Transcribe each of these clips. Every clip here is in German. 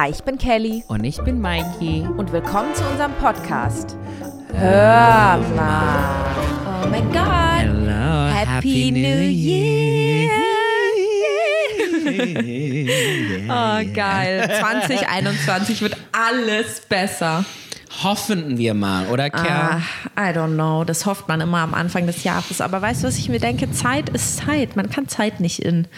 Hi, ich bin Kelly Und ich bin Mikey. und willkommen zu unserem Podcast. Hör mal. Oh mein Gott. Hello, Happy New Year. Oh, geil. 2021 wird alles besser. Hoffen wir mal, oder Kerl? Ah, I don't know. Das hofft man immer am Anfang des Jahres. Aber weißt du, was ich mir denke? Zeit ist Zeit. Man kann Zeit nicht in,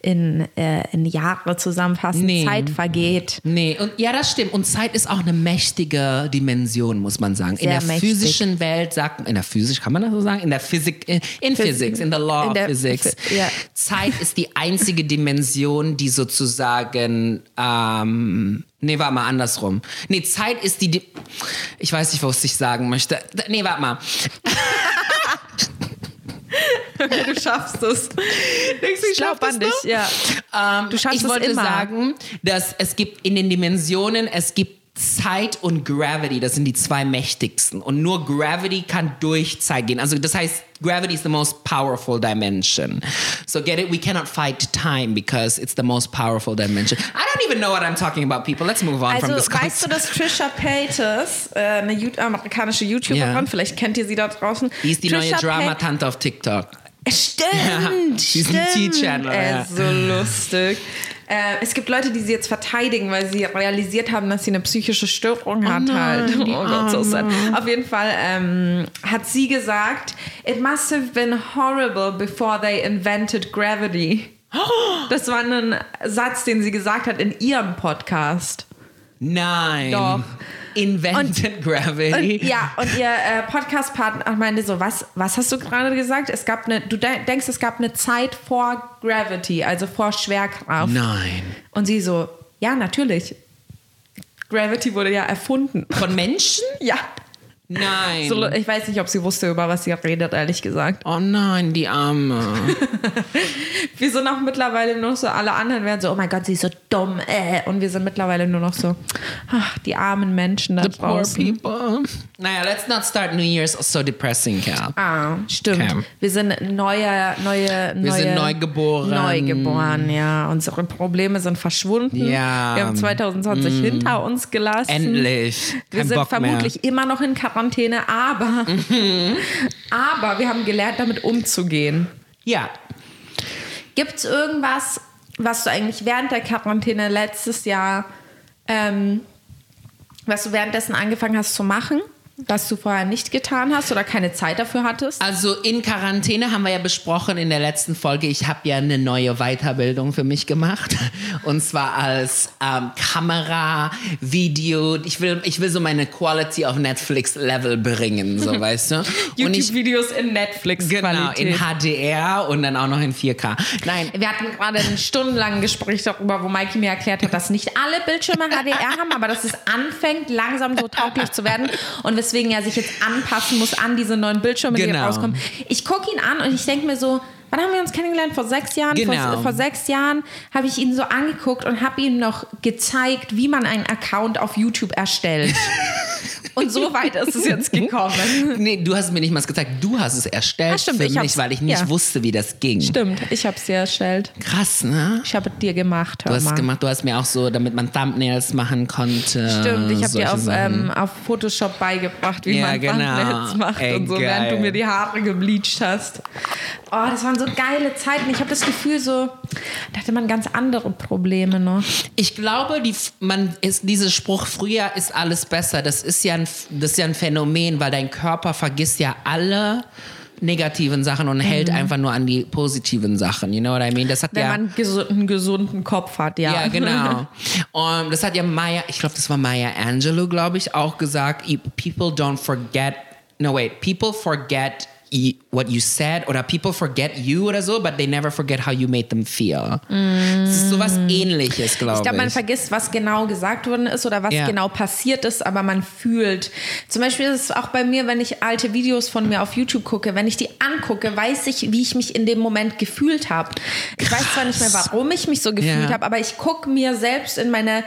in, äh, in Jahre zusammenfassen. Nee. Zeit vergeht. Nee, und ja, das stimmt. Und Zeit ist auch eine mächtige Dimension, muss man sagen. in Sehr der mächtig. physischen Welt sagt in der Physik, kann man das so sagen? In der Physik, in, in Phys- Physics, in the law in of Physics. Phy- ja. Zeit ist die einzige Dimension, die sozusagen, ähm, nee, warte mal, andersrum. Nee, Zeit ist die, Di ich weiß nicht, was ich sagen möchte. Nee, warte mal. Du schaffst es. ich glaub an dich, ja. Ähm, Du schaffst ich es wollte immer. sagen, dass es gibt in den Dimensionen, es gibt Zeit und Gravity, das sind die zwei mächtigsten. Und nur Gravity kann durch Zeit gehen. Also das heißt, Gravity is the most powerful dimension. So get it? We cannot fight time because it's the most powerful dimension. I don't even know what I'm talking about, people. Let's move on from Also this weißt du, dass Trisha Paytas, äh, eine Ju- äh, amerikanische YouTuberin, Ja. vielleicht kennt ihr sie da draußen. Die ist die Trisha neue Drama-Tante auf TikTok. Äh, stimmt, Ja, die ist ein stimmt. T-Channel, Äh, ja. So lustig. Äh, es gibt Leute, die sie jetzt verteidigen, weil sie realisiert haben, dass sie eine psychische Störung hat halt. Oh Gott, so sad. Auf jeden Fall ähm, hat sie gesagt, it must have been horrible before they invented gravity. Das war ein Satz, den sie gesagt hat in ihrem Podcast. Nein. Doch. Invented Gravity. Und, ja, und ihr äh, Podcast-Partner meinte so, was, was hast du gerade gesagt? Es gab eine, du de denkst, es gab eine Zeit vor Gravity, also vor Schwerkraft. Nein. Und sie so, ja, natürlich. Gravity wurde ja erfunden. Von Menschen? Ja. Nein. So, ich weiß nicht, ob sie wusste, über was sie redet, ehrlich gesagt. Oh nein, die Arme. Wir sind auch mittlerweile nur so, alle anderen werden so, oh mein Gott, sie ist so dumm. Äh. Und wir sind mittlerweile nur noch so, ach, die armen Menschen da The poor draußen. people. Naja, let's not start New Year's so depressing, Cal. Ah, stimmt. Okay. Wir sind neue, neue, Wir neue, sind neugeboren. Neugeboren, ja. Unsere Probleme sind verschwunden. Ja. Wir haben 2020 hinter uns gelassen. Endlich. Wir Kein sind Bock vermutlich immer noch in Quarantäne, aber, aber wir haben gelernt, damit umzugehen. mehr. Ja. Gibt es irgendwas, was du eigentlich während der Quarantäne letztes Jahr, ähm, was du währenddessen angefangen hast zu machen, was du vorher nicht getan hast oder keine Zeit dafür hattest? Also in Quarantäne haben wir ja besprochen in der letzten Folge, ich habe ja eine neue Weiterbildung für mich gemacht. Und zwar als ähm, Kamera, Video. Ich will, ich will so meine Quality auf Netflix-Level bringen, so weißt du. YouTube-Videos in Netflix-Qualität. genau, in HDR und dann auch noch in 4K. Nein, Wir hatten gerade ein stundenlanges Gespräch darüber, wo Mikey mir erklärt hat, dass nicht alle Bildschirme HDR haben, aber dass es anfängt, langsam so tauglich zu werden und weswegen er sich jetzt anpassen muss an diese neuen Bildschirme, die Genau. rauskommen. Ich gucke ihn an und ich denke mir so, wann haben wir uns kennengelernt? Vor sechs Jahren? Genau. Vor, vor sechs Jahren habe ich ihn so angeguckt und habe ihm noch gezeigt, wie man einen Account auf YouTube erstellt. und so weit ist es jetzt gekommen. nee, du hast mir nicht mal gezeigt, du hast es erstellt Ah, stimmt, für ich mich, weil ich nicht ja. wusste, wie das ging. Stimmt, ich habe es dir erstellt. Krass, ne? Ich habe dir gemacht. Hör Du hast mal. gemacht, du hast mir auch so, damit man Thumbnails machen konnte. Stimmt, ich habe dir auf, ähm, auf Photoshop beigebracht, wie Ja, man genau. Thumbnails macht Ey, und so, geil. während du mir die Haare gebleached hast. Oh, das waren so geile Zeiten. Ich habe das Gefühl, so, da hatte man ganz andere Probleme noch. Ich glaube, die, man ist, dieser Spruch, früher ist alles besser, das ist, ja ein, das ist ja ein Phänomen, weil dein Körper vergisst ja alle negativen Sachen und hält einfach nur an die positiven Sachen. You know what I mean? Das hat Mhm. Wenn ja, man gesund, einen gesunden Kopf hat, ja. Ja, genau. Und das hat ja Maya, ich glaube, das war Maya Angelou, glaube ich, auch gesagt. "You- People don't forget, no wait, people forget you, what you said oder people forget you oder so, but they never forget how you made them feel. Das ist sowas ähnliches, glaube Ich ich. glaube, man vergisst, was genau gesagt worden ist oder was Ja. genau passiert ist, aber man fühlt. Zum Beispiel ist es auch bei mir, wenn ich alte Videos von mir auf YouTube gucke, wenn ich die angucke, weiß ich, wie ich mich in dem Moment gefühlt habe. Ich weiß zwar nicht mehr, warum ich mich so gefühlt Ja. habe, aber ich gucke mir selbst in meine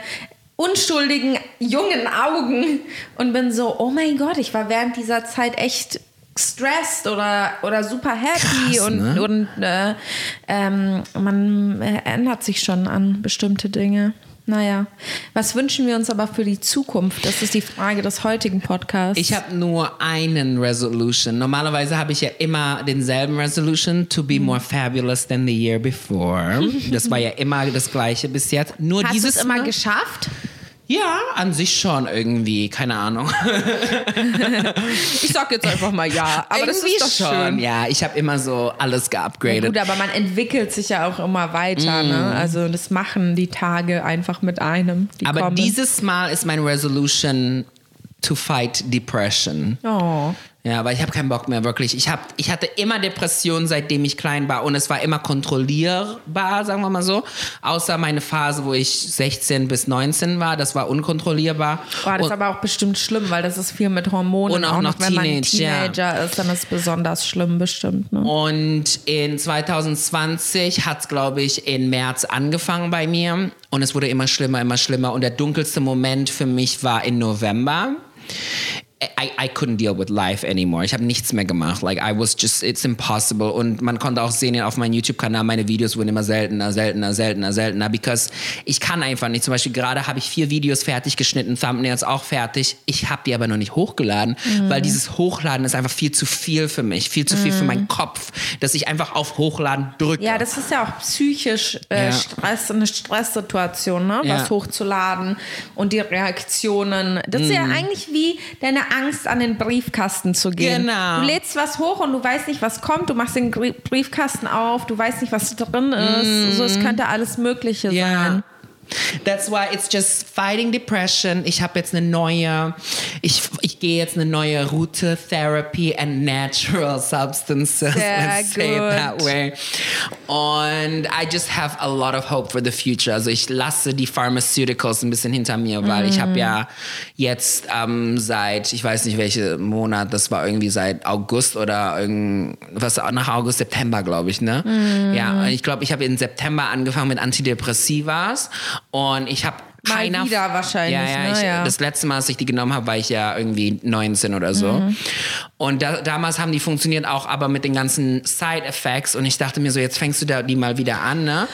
unschuldigen, jungen Augen und bin so, oh mein Gott, ich war während dieser Zeit echt stressed oder, oder super happy Krass, und, ne? und äh, ähm, man äh, ändert sich schon an bestimmte Dinge. Naja, was wünschen wir uns aber für die Zukunft? Das ist die Frage des heutigen Podcasts. Ich habe nur einen Resolution. Normalerweise habe ich ja immer denselben Resolution, to be more fabulous than the year before. Das war ja immer das gleiche bis jetzt. Nur Hast du dieses es immer Mal- geschafft? Ja, an sich schon irgendwie, keine Ahnung. Ich sag jetzt einfach mal ja, aber das Irgendwie ist doch schon. schön. Ja, ich habe immer so alles Ja, geupgradet. gut, aber man entwickelt sich ja auch immer weiter. Ne? Also das machen die Tage einfach mit einem. Die aber kommen. dieses Mal ist mein Resolution to fight depression. Oh. Ja, weil ich habe keinen Bock mehr, wirklich. Ich, hab, ich hatte immer Depressionen, seitdem ich klein war. Und es war immer kontrollierbar, sagen wir mal so. Außer meine Phase, wo ich 16 bis 19 war. Das war unkontrollierbar. Boah, das Und- ist aber auch bestimmt schlimm, weil das ist viel mit Hormonen. Und auch noch wenn man Teenage, ja. Teenager ist, dann ist es besonders schlimm bestimmt. Ne? Und in 2020 hat es, glaube ich, in März angefangen bei mir. Und es wurde immer schlimmer, immer schlimmer. Und der dunkelste Moment für mich war in November. I, I couldn't deal with life anymore. Ich habe nichts mehr gemacht. Like I was just, it's impossible. Und man konnte auch sehen auf meinem YouTube-Kanal, meine Videos wurden immer seltener, seltener, seltener, seltener, because ich kann einfach nicht. Zum Beispiel gerade habe ich vier Videos fertig geschnitten, Thumbnails auch fertig. Ich habe die aber noch nicht hochgeladen, weil dieses Hochladen ist einfach viel zu viel für mich, viel zu viel für meinen Kopf, dass ich einfach auf Hochladen drücke. Ja, das ist ja auch psychisch äh, Ja. Stress, eine Stresssituation, ne? Ja. was hochzuladen und die Reaktionen. Das ist ja Mhm. eigentlich wie deine Angst, an den Briefkasten zu gehen. Genau. Du lädst was hoch und du weißt nicht, was kommt. Du machst den Briefkasten auf, du weißt nicht, was drin ist. So, es könnte alles Mögliche. Ja. sein. That's why it's just fighting depression. Ich habe jetzt eine neue, ich, ich gehe jetzt eine neue Route, Therapy and Natural Substances. Sehr Let's say it that gut. way. Und I just have a lot of hope for the future. Also ich lasse die Pharmaceuticals ein bisschen hinter mir, weil ich habe ja jetzt ähm, seit, ich weiß nicht welche Monat, das war irgendwie seit August oder irgend, was nach August, September, glaube ich, ne? Ja, und ich glaube, ich habe im September angefangen mit Antidepressivas und ich habe Mal keiner wieder wahrscheinlich, Ja, ja, ne? ich, Ja. das letzte Mal, als ich die genommen habe, war ich ja irgendwie 19 oder so. Mhm. Und da, damals haben die funktioniert auch, aber mit den ganzen Side Effects. Und ich dachte mir so, jetzt fängst du da die mal wieder an, ne?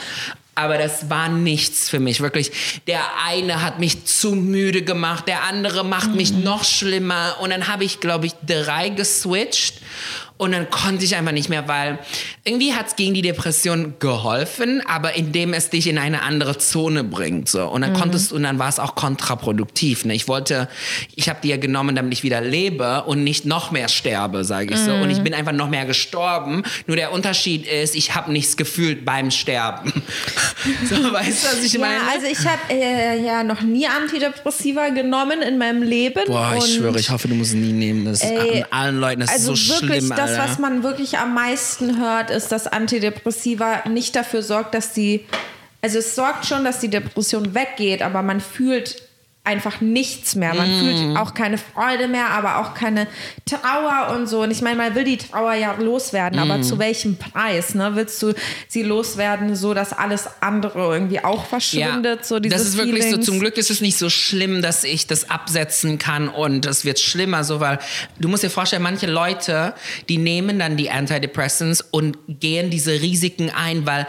Aber das war nichts für mich, wirklich. Der eine hat mich zu müde gemacht, der andere macht mich Mhm. noch schlimmer. Und dann habe ich, glaube ich, drei geswitcht. Und dann konnte ich einfach nicht mehr, weil irgendwie hat es gegen die Depression geholfen, aber indem es dich in eine andere Zone bringt. So. Und dann konntest und dann war es auch kontraproduktiv. Ne? Ich wollte, ich habe die ja genommen, damit ich wieder lebe und nicht noch mehr sterbe, sage ich so. Und ich bin einfach noch mehr gestorben. Nur der Unterschied ist, ich habe nichts gefühlt beim Sterben. so, weißt du, was ich meine? Ja, also ich habe äh, ja noch nie Antidepressiva genommen in meinem Leben. Boah, ich schwöre, ich hoffe, du musst es nie nehmen. Das ist Ey, an allen Leuten, das also ist so wirklich, schlimm, das, Alter. was man wirklich am meisten hört, ist, dass Antidepressiva nicht dafür sorgt, dass die, also es sorgt schon, dass die Depression weggeht, aber man fühlt einfach nichts mehr. Man Mm. fühlt auch keine Freude mehr, aber auch keine Trauer und so. Und ich meine, man will die Trauer ja loswerden, Mm. aber zu welchem Preis? Ne? Willst du sie loswerden, so dass alles andere irgendwie auch verschwindet? so diese das ist wirklich so. Feelings? Zum Glück ist es nicht so schlimm, dass ich das absetzen kann und es wird schlimmer, so weil du musst dir vorstellen, manche Leute, die nehmen dann die Antidepressants und gehen diese Risiken ein, weil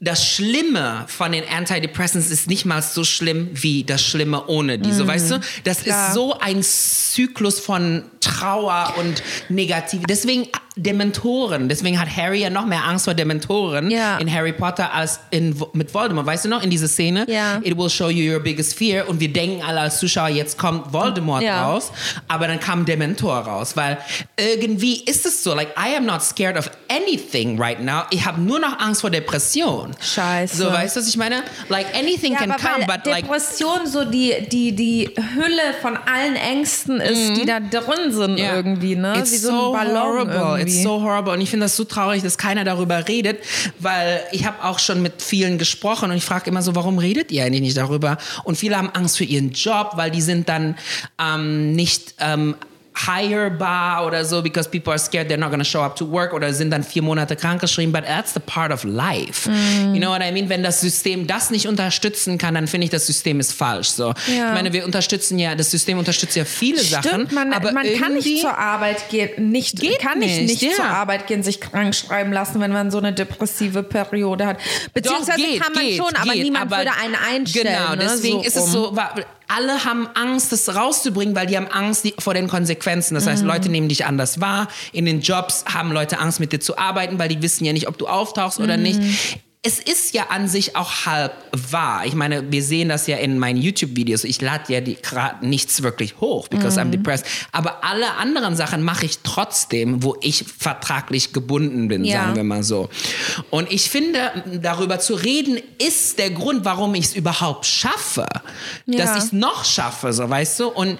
das Schlimme von den Antidepressants ist nicht mal so schlimm wie das Schlimme ohne die. So, weißt du? Das. Klar. ist so ein Zyklus von Trauer und Negativ. Deswegen Dementoren. Deswegen hat Harry ja noch mehr Angst vor Dementoren Ja. in Harry Potter als in, mit Voldemort. Weißt du noch, in dieser Szene? Ja. It will show you your biggest fear. Und wir denken alle als Zuschauer, jetzt kommt Voldemort Ja. raus. Aber dann kam Dementor raus. Weil irgendwie ist es so, like, I am not scared of anything right now. Ich habe nur noch Angst vor Depression. Scheiße. So, weißt du, was ich meine? Like, anything can come, but like, Depression so die, die, die Hülle von allen Ängsten ist, die da drin sind Ja. irgendwie, ne? It's Wie so ein Ballon horrible. irgendwie. It's so horrible. Und ich finde das so traurig, dass keiner darüber redet, weil ich habe auch schon mit vielen gesprochen und ich frage immer so, warum redet ihr eigentlich nicht darüber? Und viele haben Angst für ihren Job, weil die sind dann ähm, nicht ähm, hirebar oder so, because people are scared they're not going to show up to work oder sind dann vier Monate krankgeschrieben, but that's the part of life. Mhm. You know what I mean? Wenn das System das nicht unterstützen kann, dann finde ich, das System ist falsch. So. Ja. Ich meine, wir unterstützen ja, das System unterstützt ja viele Sachen. Stimmt, man, aber man kann nicht zur Arbeit gehen, nicht, kann nicht, nicht, ja. zur Arbeit gehen, sich krank schreiben lassen, wenn man so eine depressive Periode hat. Beziehungsweise Doch, geht, kann man geht, schon, aber geht, niemand aber würde einen einstellen. Genau, ne, deswegen so ist es rum. so, wa- alle haben Angst, das rauszubringen, weil die haben Angst die, vor den Konsequenzen. Das Mhm. heißt, Leute nehmen dich anders wahr. In den Jobs haben Leute Angst, mit dir zu arbeiten, weil die wissen ja nicht, ob du auftauchst oder Mhm. nicht. Es ist ja an sich auch halb wahr. Ich meine, wir sehen das ja in meinen YouTube-Videos. Ich lade ja gerade nichts wirklich hoch, because I'm Mhm. depressed. Aber alle anderen Sachen mache ich trotzdem, wo ich vertraglich gebunden bin, Ja. sagen wir mal so. Und ich finde, darüber zu reden, ist der Grund, warum ich es überhaupt schaffe. Ja. Dass ich es noch schaffe, so weißt du. Und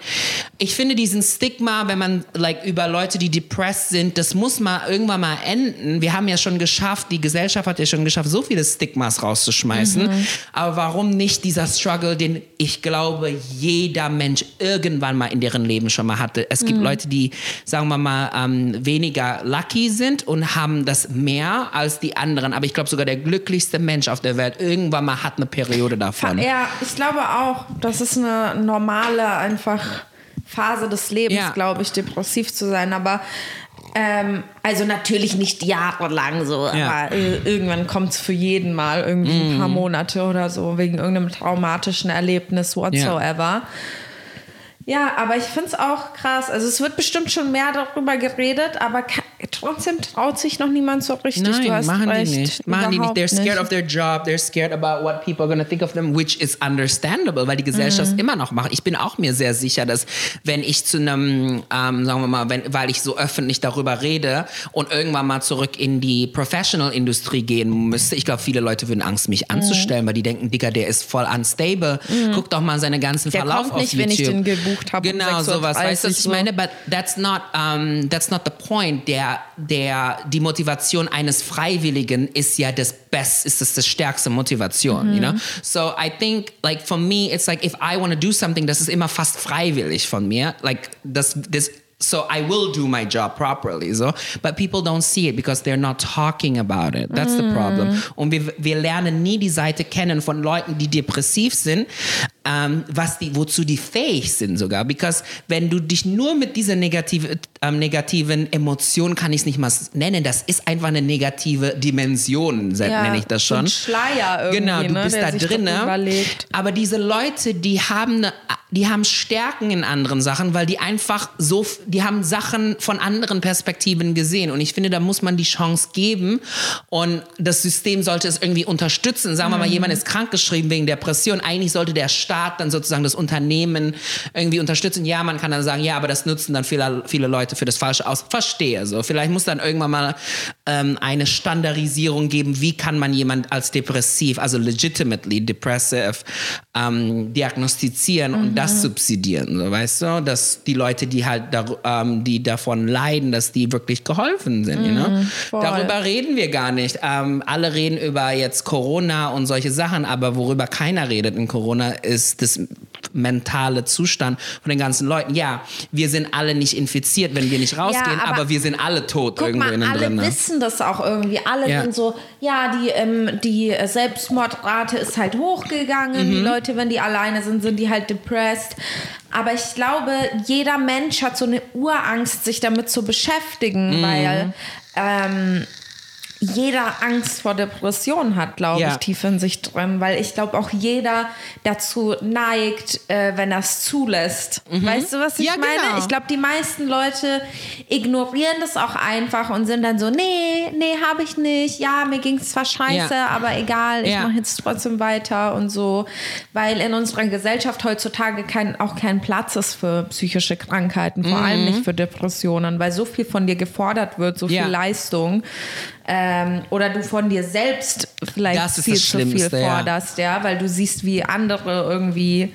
ich finde diesen Stigma, wenn man like über Leute, die depressed sind, das muss mal irgendwann mal enden. Wir haben ja schon geschafft, die Gesellschaft hat ja schon geschafft, so viele Stigmas rauszuschmeißen. Mhm. Aber warum nicht dieser Struggle, den ich glaube, jeder Mensch irgendwann mal in deren Leben schon mal hatte. Es Mhm. gibt Leute, die, sagen wir mal, ähm, weniger lucky sind und haben das mehr als die anderen. Aber ich glaube, sogar der glücklichste Mensch auf der Welt irgendwann mal hat eine Periode davon. Ja, ich glaube auch, das ist eine normale einfach Phase des Lebens, Ja. glaube ich, depressiv zu sein. Aber ähm, also natürlich nicht jahrelang so, Ja. aber äh, irgendwann kommt es für jeden mal irgendwie ein Mhm. paar Monate oder so wegen irgendeinem traumatischen Erlebnis whatsoever. Ja, aber ich finde es auch krass. Also es wird bestimmt schon mehr darüber geredet, aber trotzdem traut sich noch niemand so richtig. du Nein, hast machen recht, die nicht. Machen die nicht. They're scared nicht. of their job. They're scared about what people are going to think of them, which is understandable, weil die Gesellschaft Mhm. immer noch macht. Ich bin auch mir sehr sicher, dass wenn ich zu einem, ähm, sagen wir mal, wenn, weil ich so öffentlich darüber rede und irgendwann mal zurück in die Professional-Industrie gehen müsste, ich glaube, viele Leute würden Angst, Mhm. mich anzustellen, weil die denken, Digga, der ist voll unstable. Guck doch mal seine ganzen Der Verlauf kommt nicht, auf wenn ich den gebucht habe um Genau, sowas. Weißt du, was ich 6.30 Uhr. meine? But that's not, um, that's not the point. Der, der, die Motivation eines Freiwilligen ist ja das Best, ist das, das stärkste Motivation, you know? So I think, like, for me, it's like, if I want to do something, das ist immer fast freiwillig von mir. Like, das, das, so I will do my job properly, so. But people don't see it because they're not talking about it. That's the problem. Und wir, wir lernen nie die Seite kennen von Leuten, die depressiv sind, ähm, was die, wozu die fähig sind sogar. Because wenn du dich nur mit dieser negative, ähm, negativen Emotion, kann ich es nicht mal nennen, das ist einfach eine negative Dimension, Ja, nenne ich das schon. ein Schleier irgendwie, Genau, du ne, bist da drin. Aber diese Leute, die haben, eine, die haben Stärken in anderen Sachen, weil die einfach so, die haben Sachen von anderen Perspektiven gesehen. Und ich finde, da muss man die Chance geben. Und das System sollte es irgendwie unterstützen. Sagen wir mal, jemand ist krankgeschrieben wegen Depression. Eigentlich sollte der Staat dann sozusagen das Unternehmen irgendwie unterstützen. Ja, man kann dann sagen, ja, aber das nutzen dann viele, viele Leute für das Falsche aus. Verstehe so. Vielleicht muss dann irgendwann mal ähm, eine Standardisierung geben, wie kann man jemand als depressiv, also legitimately depressive, ähm, diagnostizieren und das subsidieren, so, weißt du? Dass die Leute, die halt dar ähm, die davon leiden, dass die wirklich geholfen sind, you know? voll. Darüber reden wir gar nicht. Ähm, alle reden über jetzt Corona und solche Sachen, aber worüber keiner redet in Corona ist das mentale Zustand von den ganzen Leuten. Ja, wir sind alle nicht infiziert, wenn wir nicht rausgehen, aber aber, wir sind alle tot Guck irgendwo mal, innen alle drin. ne? wissen das auch irgendwie. Alle Ja. sind so, ja, die, ähm, die Selbstmordrate ist halt hochgegangen. Mhm. Die Leute, wenn die alleine sind, sind die halt depressed. Aber ich glaube, jeder Mensch hat so eine Urangst, sich damit zu beschäftigen, Mhm. weil ähm, jeder Angst vor Depressionen hat, glaube Ja. ich, tief in sich drin, weil ich glaube auch jeder dazu neigt, äh, wenn er es zulässt. Weißt du, was ich Ja, meine? genau. Ich glaube, die meisten Leute ignorieren das auch einfach und sind dann so, nee, nee, habe ich nicht. Ja, mir ging es zwar scheiße, Ja. aber egal, ich mache jetzt trotzdem weiter und so. Weil in unserer Gesellschaft heutzutage kein, auch kein Platz ist für psychische Krankheiten, vor allem nicht für Depressionen, weil so viel von dir gefordert wird, so Mhm. Viel Leistung. Ähm, oder du von dir selbst vielleicht viel zu viel Schlimmste, ja. forderst, ja, weil du siehst, wie andere irgendwie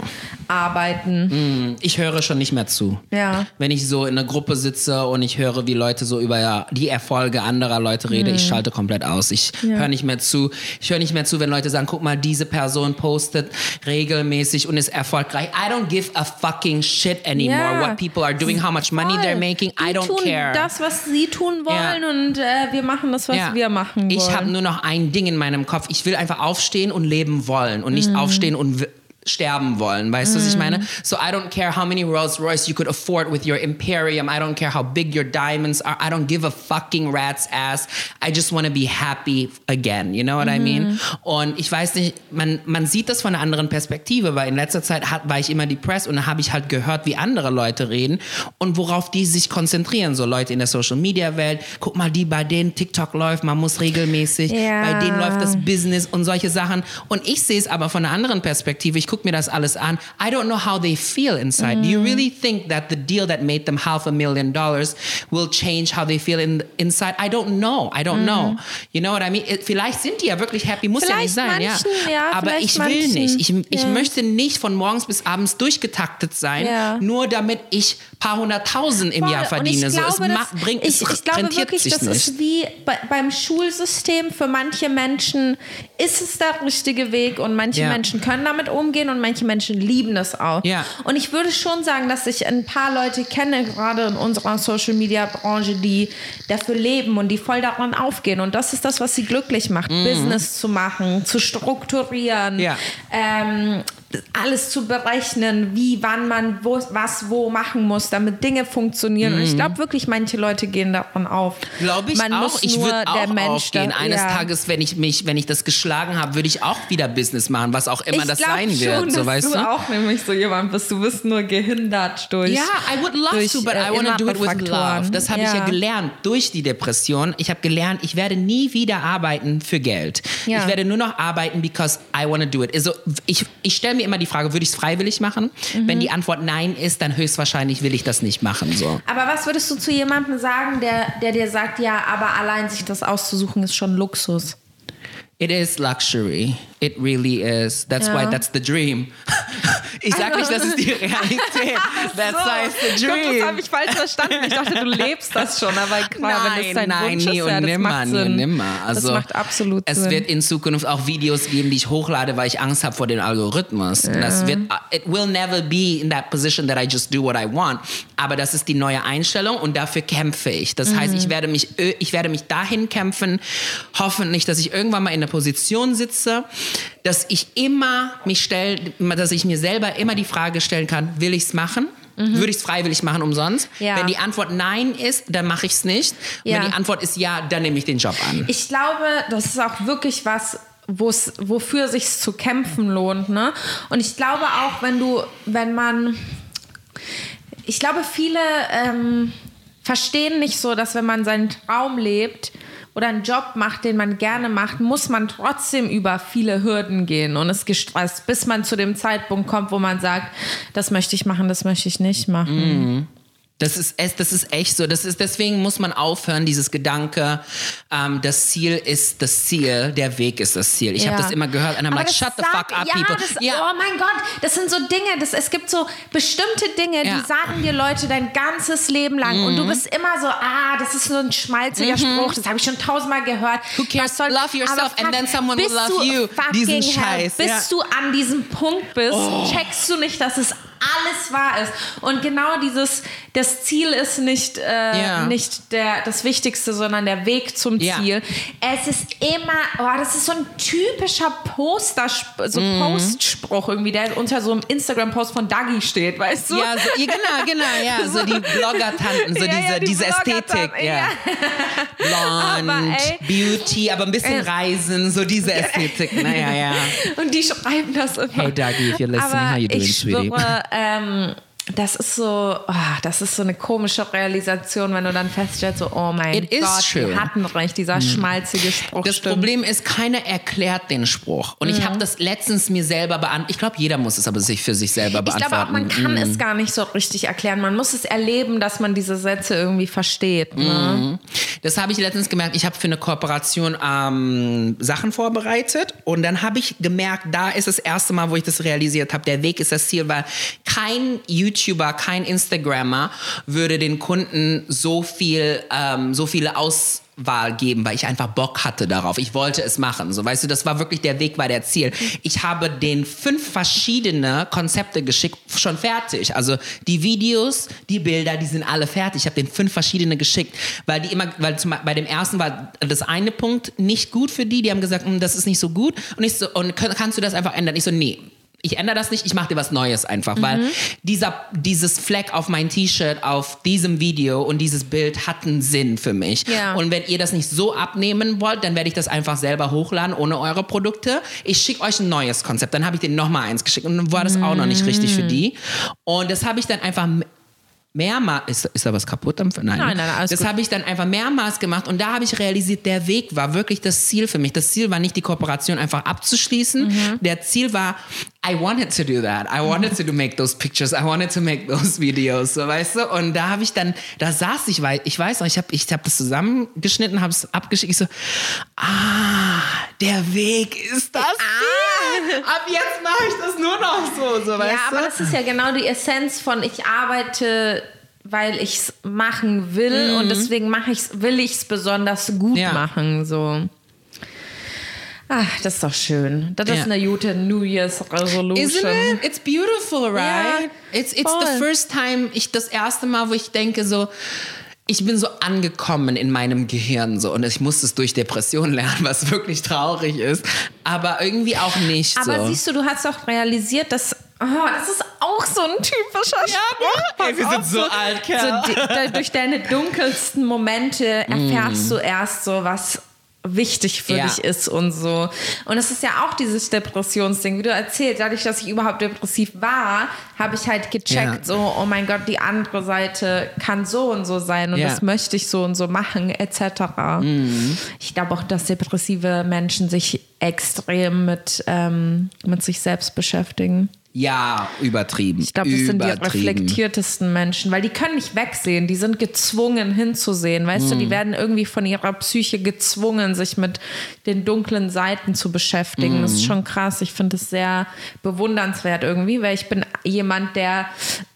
arbeiten. Ich höre schon nicht mehr zu. Ja. Wenn ich so in einer Gruppe sitze und ich höre, wie Leute so über ja, die Erfolge anderer Leute reden, Mhm. ich schalte komplett aus. Ich höre nicht mehr zu. Ich höre nicht mehr zu, wenn Leute sagen, guck mal, diese Person postet regelmäßig und ist erfolgreich. I don't give a fucking shit anymore Ja. what people are doing, how much money they're Voll. making. I don't tun care. das, was sie tun wollen Ja. und äh, wir machen das, was Ja. wir machen wollen. Ich habe nur noch ein Ding in meinem Kopf. Ich will einfach aufstehen und leben wollen und Mhm. nicht aufstehen und sterben wollen. Weißt du, was ich meine? So I don't care how many Rolls Royce you could afford with your imperium. I don't care how big your diamonds are. I don't give a fucking rat's ass. I just want to be happy again. You know what I mean? Und ich weiß nicht, man, man sieht das von einer anderen Perspektive, weil in letzter Zeit hat, war ich immer depressed und dann habe ich halt gehört, wie andere Leute reden und worauf die sich konzentrieren. So Leute in der Social Media Welt. Guck mal, die bei denen TikTok läuft, man muss regelmäßig. Ja. Bei denen läuft das Business und solche Sachen. Und ich sehe es aber von einer anderen Perspektive. Ich gucke mir das alles an. I don't know how they feel inside. Do you Mhm. really think that the deal that made them half a million dollars will change how they feel in, inside? I don't know. I don't know. You know what I mean? Vielleicht sind die ja wirklich happy, muss ja nicht. Vielleicht sein. manchen, ja, aber vielleicht ich will manchen. nicht. Ich, ich Ja. möchte nicht von morgens bis abends durchgetaktet sein, Ja. nur damit ich paar hunderttausend im Jahr Voll. verdiene. Und ich so, glaube, es das, bringt, ich, es ich glaube wirklich, das nicht. ist wie bei, beim Schulsystem. Für manche Menschen ist es der richtige Weg und manche Ja. Menschen können damit umgehen und manche Menschen lieben das auch. Ja. Und ich würde schon sagen, dass ich ein paar Leute kenne, gerade in unserer Social Media Branche, die dafür leben und die voll daran aufgehen. Und das ist das, was sie glücklich macht, Business zu machen, zu strukturieren, Mhm. Ja. ähm, alles zu berechnen, wie, wann man wo, was wo machen muss, damit Dinge funktionieren. Und ich glaube wirklich, manche Leute gehen davon auf. Glaube ich man auch. Muss Ich würde auch der Mensch aufgehen. da- Eines ja. Tages, wenn ich mich, wenn ich das geschlagen habe, würde ich auch wieder Business machen, was auch immer ich das sein schon, wird. So dass weißt du du? auch nämlich so jemand bist. Du bist nur gehindert durch. Ja, I would love durch, to, but äh, I want to do it with Faktoren. love. Das habe ich ja gelernt durch die Depression. Ich habe gelernt, ich werde nie wieder arbeiten für Geld. Ja. Ich werde nur noch arbeiten, because I want to do it. Also ich, ich stelle mir immer die Frage, würde ich es freiwillig machen? Mhm. Wenn die Antwort nein ist, dann höchstwahrscheinlich will ich das nicht machen. So. Aber was würdest du zu jemandem sagen, der, der dir sagt, ja, aber allein sich das auszusuchen ist schon Luxus? It is luxury. It really is. That's Ja. why that's the dream. Ich sag nicht, das ist die Realität. That's why it's the dream. das habe ich falsch verstanden. Ich dachte, du lebst das schon, aber klar, wenn das dein nein, Wunsch nie ist, und ja, das nimmer, nie und nimmer. Also, das macht absolut es Sinn. wird in Zukunft auch Videos geben, die ich hochlade, weil ich Angst habe vor dem Algorithmus. Das wird, it will never be in that position that I just do what I want. Aber das ist die neue Einstellung und dafür kämpfe ich. Das heißt, Mhm. ich werde mich, ö- ich werde mich dahin kämpfen, hoffentlich, dass ich irgendwann mal in der Position sitze, dass ich immer mich stelle, dass ich mir selber immer die Frage stellen kann, will ich es machen? Würde ich es freiwillig machen umsonst? Mhm. Ja. Wenn die Antwort nein ist, dann mache ich es nicht. Ja. Wenn die Antwort ist ja, dann nehme ich den Job an. Ich glaube, das ist auch wirklich was, wo's, wofür sich zu kämpfen lohnt. Ne? Und ich glaube auch, wenn du, wenn man, ich glaube, viele ähm, verstehen nicht so, dass wenn man seinen Traum lebt oder einen Job macht, den man gerne macht, muss man trotzdem über viele Hürden gehen und ist gestresst, bis man zu dem Zeitpunkt kommt, wo man sagt, das möchte ich machen, das möchte ich nicht machen. Das ist, das ist echt so. Das ist, deswegen muss man aufhören, dieses Gedanke, ähm, das Ziel ist das Ziel, der Weg ist das Ziel. Ich habe Ja. das immer gehört und I'm like, shut the sagt- fuck up, ja, people. Das, Oh mein Gott, das sind so Dinge, das, es gibt so bestimmte Dinge, Ja. die sagen dir Leute dein ganzes Leben lang und Mhm. du bist immer so, ah, das ist so ein schmalziger Spruch, das habe ich schon tausendmal gehört. Who cares? Soll- Love yourself and then someone will bis love you. Diesen hell, Scheiß, Bis ja. du an diesem Punkt bist, checkst du nicht, dass es alles wahr ist. Und genau dieses, das Ziel ist nicht, äh, Ja. nicht der, das Wichtigste, sondern der Weg zum Ja. Ziel. Es ist immer, oh, das ist so ein typischer Poster, so Mhm. Postspruch irgendwie, der unter so einem Instagram-Post von Dagi steht, weißt du? Ja, so, ja, genau, genau, ja. So die Blogger-Tanten, so Ja, diese, ja, die diese Ästhetik. Ja. Blond, Aber, ey, Beauty, aber ein bisschen Reisen, so diese Ästhetik. Naja, ja. Und die schreiben das immer. Hey, Dougie, if you're listening, Aber how you doing, ich sweetie? schwöre, ähm, das ist so, ah, das ist so eine komische Realisation, wenn du dann feststellst, so, oh mein It Gott, die hatten recht, dieser schmalzige Spruch Das stimmt. Problem ist, keiner erklärt den Spruch. Und ich habe das letztens mir selber beantwortet. Ich glaube, jeder muss es aber sich für sich selber ich beantworten. glaube auch, man kann es gar nicht so richtig erklären. Man muss es erleben, dass man diese Sätze irgendwie versteht. Ne? Das habe ich letztens gemerkt. Ich habe für eine Kooperation ähm, Sachen vorbereitet und dann habe ich gemerkt, da ist das erste Mal, wo ich das realisiert habe. Der Weg ist das Ziel, weil kein YouTuber, kein Instagrammer würde den Kunden so viel, ähm, so viele aus Wahl geben, weil ich einfach Bock hatte darauf. Ich wollte es machen. So, weißt du, das war wirklich der Weg, war der Ziel. Ich habe den fünf verschiedene Konzepte geschickt, schon fertig. Also die Videos, die Bilder, die sind alle fertig. Ich habe den fünf verschiedene geschickt, weil die immer, weil zum, bei dem ersten war das eine Punkt nicht gut für die. Die haben gesagt, hm, das ist nicht so gut. Und ich so, und kannst du das einfach ändern? Ich so, nee ich ändere das nicht, ich mache dir was Neues einfach, mhm. weil dieser, dieses Fleck auf mein T-Shirt, auf diesem Video und dieses Bild hat einen Sinn für mich. Ja. Und wenn ihr das nicht so abnehmen wollt, dann werde ich das einfach selber hochladen, ohne eure Produkte. Ich schicke euch ein neues Konzept. Dann habe ich denen nochmal eins geschickt und dann war das auch noch nicht richtig für die. Und das habe ich dann einfach mehrmals, ist, ist da was kaputt? Nein, nein, nein, nein Das habe ich dann einfach mehrmals gemacht und da habe ich realisiert, der Weg war wirklich das Ziel für mich. Das Ziel war nicht die Kooperation einfach abzuschließen. Mhm. Der Ziel war, I wanted to do that. I wanted to make those pictures. I wanted to make those videos, so weißt du. Und da habe ich dann, da saß ich, weil ich weiß noch, ich habe ich hab das zusammengeschnitten, habe es abgeschickt. Ich so, ah, der Weg ist das. Ah. Ab jetzt mache ich das nur noch so, so weißt ja, du. aber das ist ja genau die Essenz von ich arbeite weil ich es machen will mhm. und deswegen mache ich's, will ich es besonders gut ja. machen. So. Ach, das ist doch schön. Das ja. ist eine gute New Year's Resolution. Isn't it? It's beautiful, right? Ja, it's it's the first time, ich das erste Mal, wo ich denke so, ich bin so angekommen in meinem Gehirn so und ich musste es durch Depression lernen, was wirklich traurig ist, aber irgendwie auch nicht aber so. siehst du, du hast auch realisiert, dass Oh, das ist auch so ein typischer ja, Spruch. Ne? Ey, wir sind so, so alt, Kerl. So, durch deine dunkelsten Momente erfährst mm. du erst so, was wichtig für ja. dich ist und so. Und es ist ja auch dieses Depressionsding, wie du erzählst, dadurch, dass ich überhaupt depressiv war, habe ich halt gecheckt, ja. so, oh mein Gott, die andere Seite kann so und so sein und ja. das möchte ich so und so machen, etc. Mhm. Ich glaube auch, dass depressive Menschen sich extrem mit, ähm, mit sich selbst beschäftigen. Ja, übertrieben. Ich glaube, das sind die reflektiertesten Menschen, weil die können nicht wegsehen. Die sind gezwungen hinzusehen. Weißt hm. du, die hm. werden irgendwie von ihrer Psyche gezwungen, sich mit den dunklen Seiten zu beschäftigen. Hm. Das ist hm. schon krass. Ich finde es sehr bewundernswert irgendwie, weil ich bin jemand, der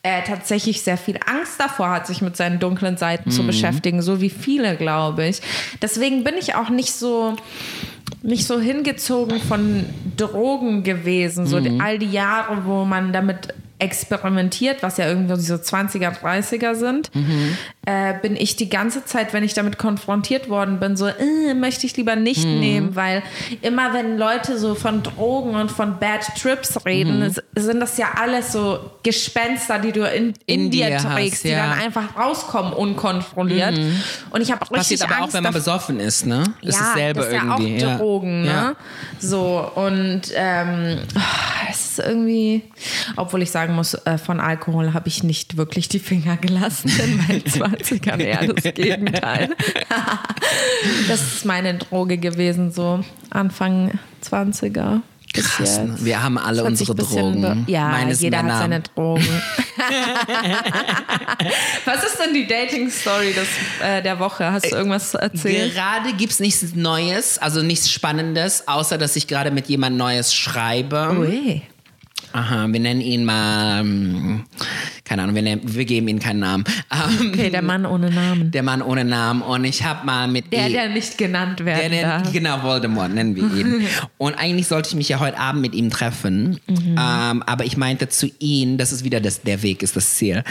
äh, tatsächlich sehr viel Angst davor hat, sich mit seinen dunklen Seiten hm. zu beschäftigen. So wie viele, glaube ich. Deswegen bin ich auch nicht so nicht so hingezogen von Drogen gewesen, so mhm. all die Jahre, wo man damit experimentiert, was ja irgendwie so 20er, 30er sind, mhm. äh, bin ich die ganze Zeit, wenn ich damit konfrontiert worden bin, so, äh, möchte ich lieber nicht mhm. nehmen, weil immer wenn Leute so von Drogen und von Bad Trips reden, mhm. sind das ja alles so Gespenster, die du in, in, in dir trägst, hast, ja. die dann einfach rauskommen unkontrolliert. Mhm. Und ich habe richtig Passiert aber Angst, auch, wenn man besoffen ist, ne? Ist ja, dasselbe das ist ja irgendwie. auch Drogen, ja. ne? So, und ähm, oh, es ist irgendwie, obwohl ich sagen muss, äh, von Alkohol habe ich nicht wirklich die Finger gelassen in meinen 20ern, eher das Gegenteil. das ist meine Droge gewesen, so Anfang 20er. Krass, ne? wir haben alle unsere Drogen. Ja, Meines jeder Männer. hat seine Drogen. Was ist denn die Dating-Story äh, der Woche? Hast du irgendwas zu erzählen? Gerade gibt es nichts Neues, also nichts Spannendes, außer dass ich gerade mit jemand Neues schreibe. Ui. Aha, wir nennen ihn mal, ähm, keine Ahnung, wir, nennen, wir geben ihm keinen Namen. Ähm, okay, der Mann ohne Namen. Der Mann ohne Namen. Und ich habe mal mit Der, e der nicht genannt werden der, darf. Genau, Voldemort nennen wir ihn. und eigentlich sollte ich mich ja heute Abend mit ihm treffen. Mhm. Ähm, aber ich meinte zu ihm, das ist wieder das, der Weg, ist das Ziel.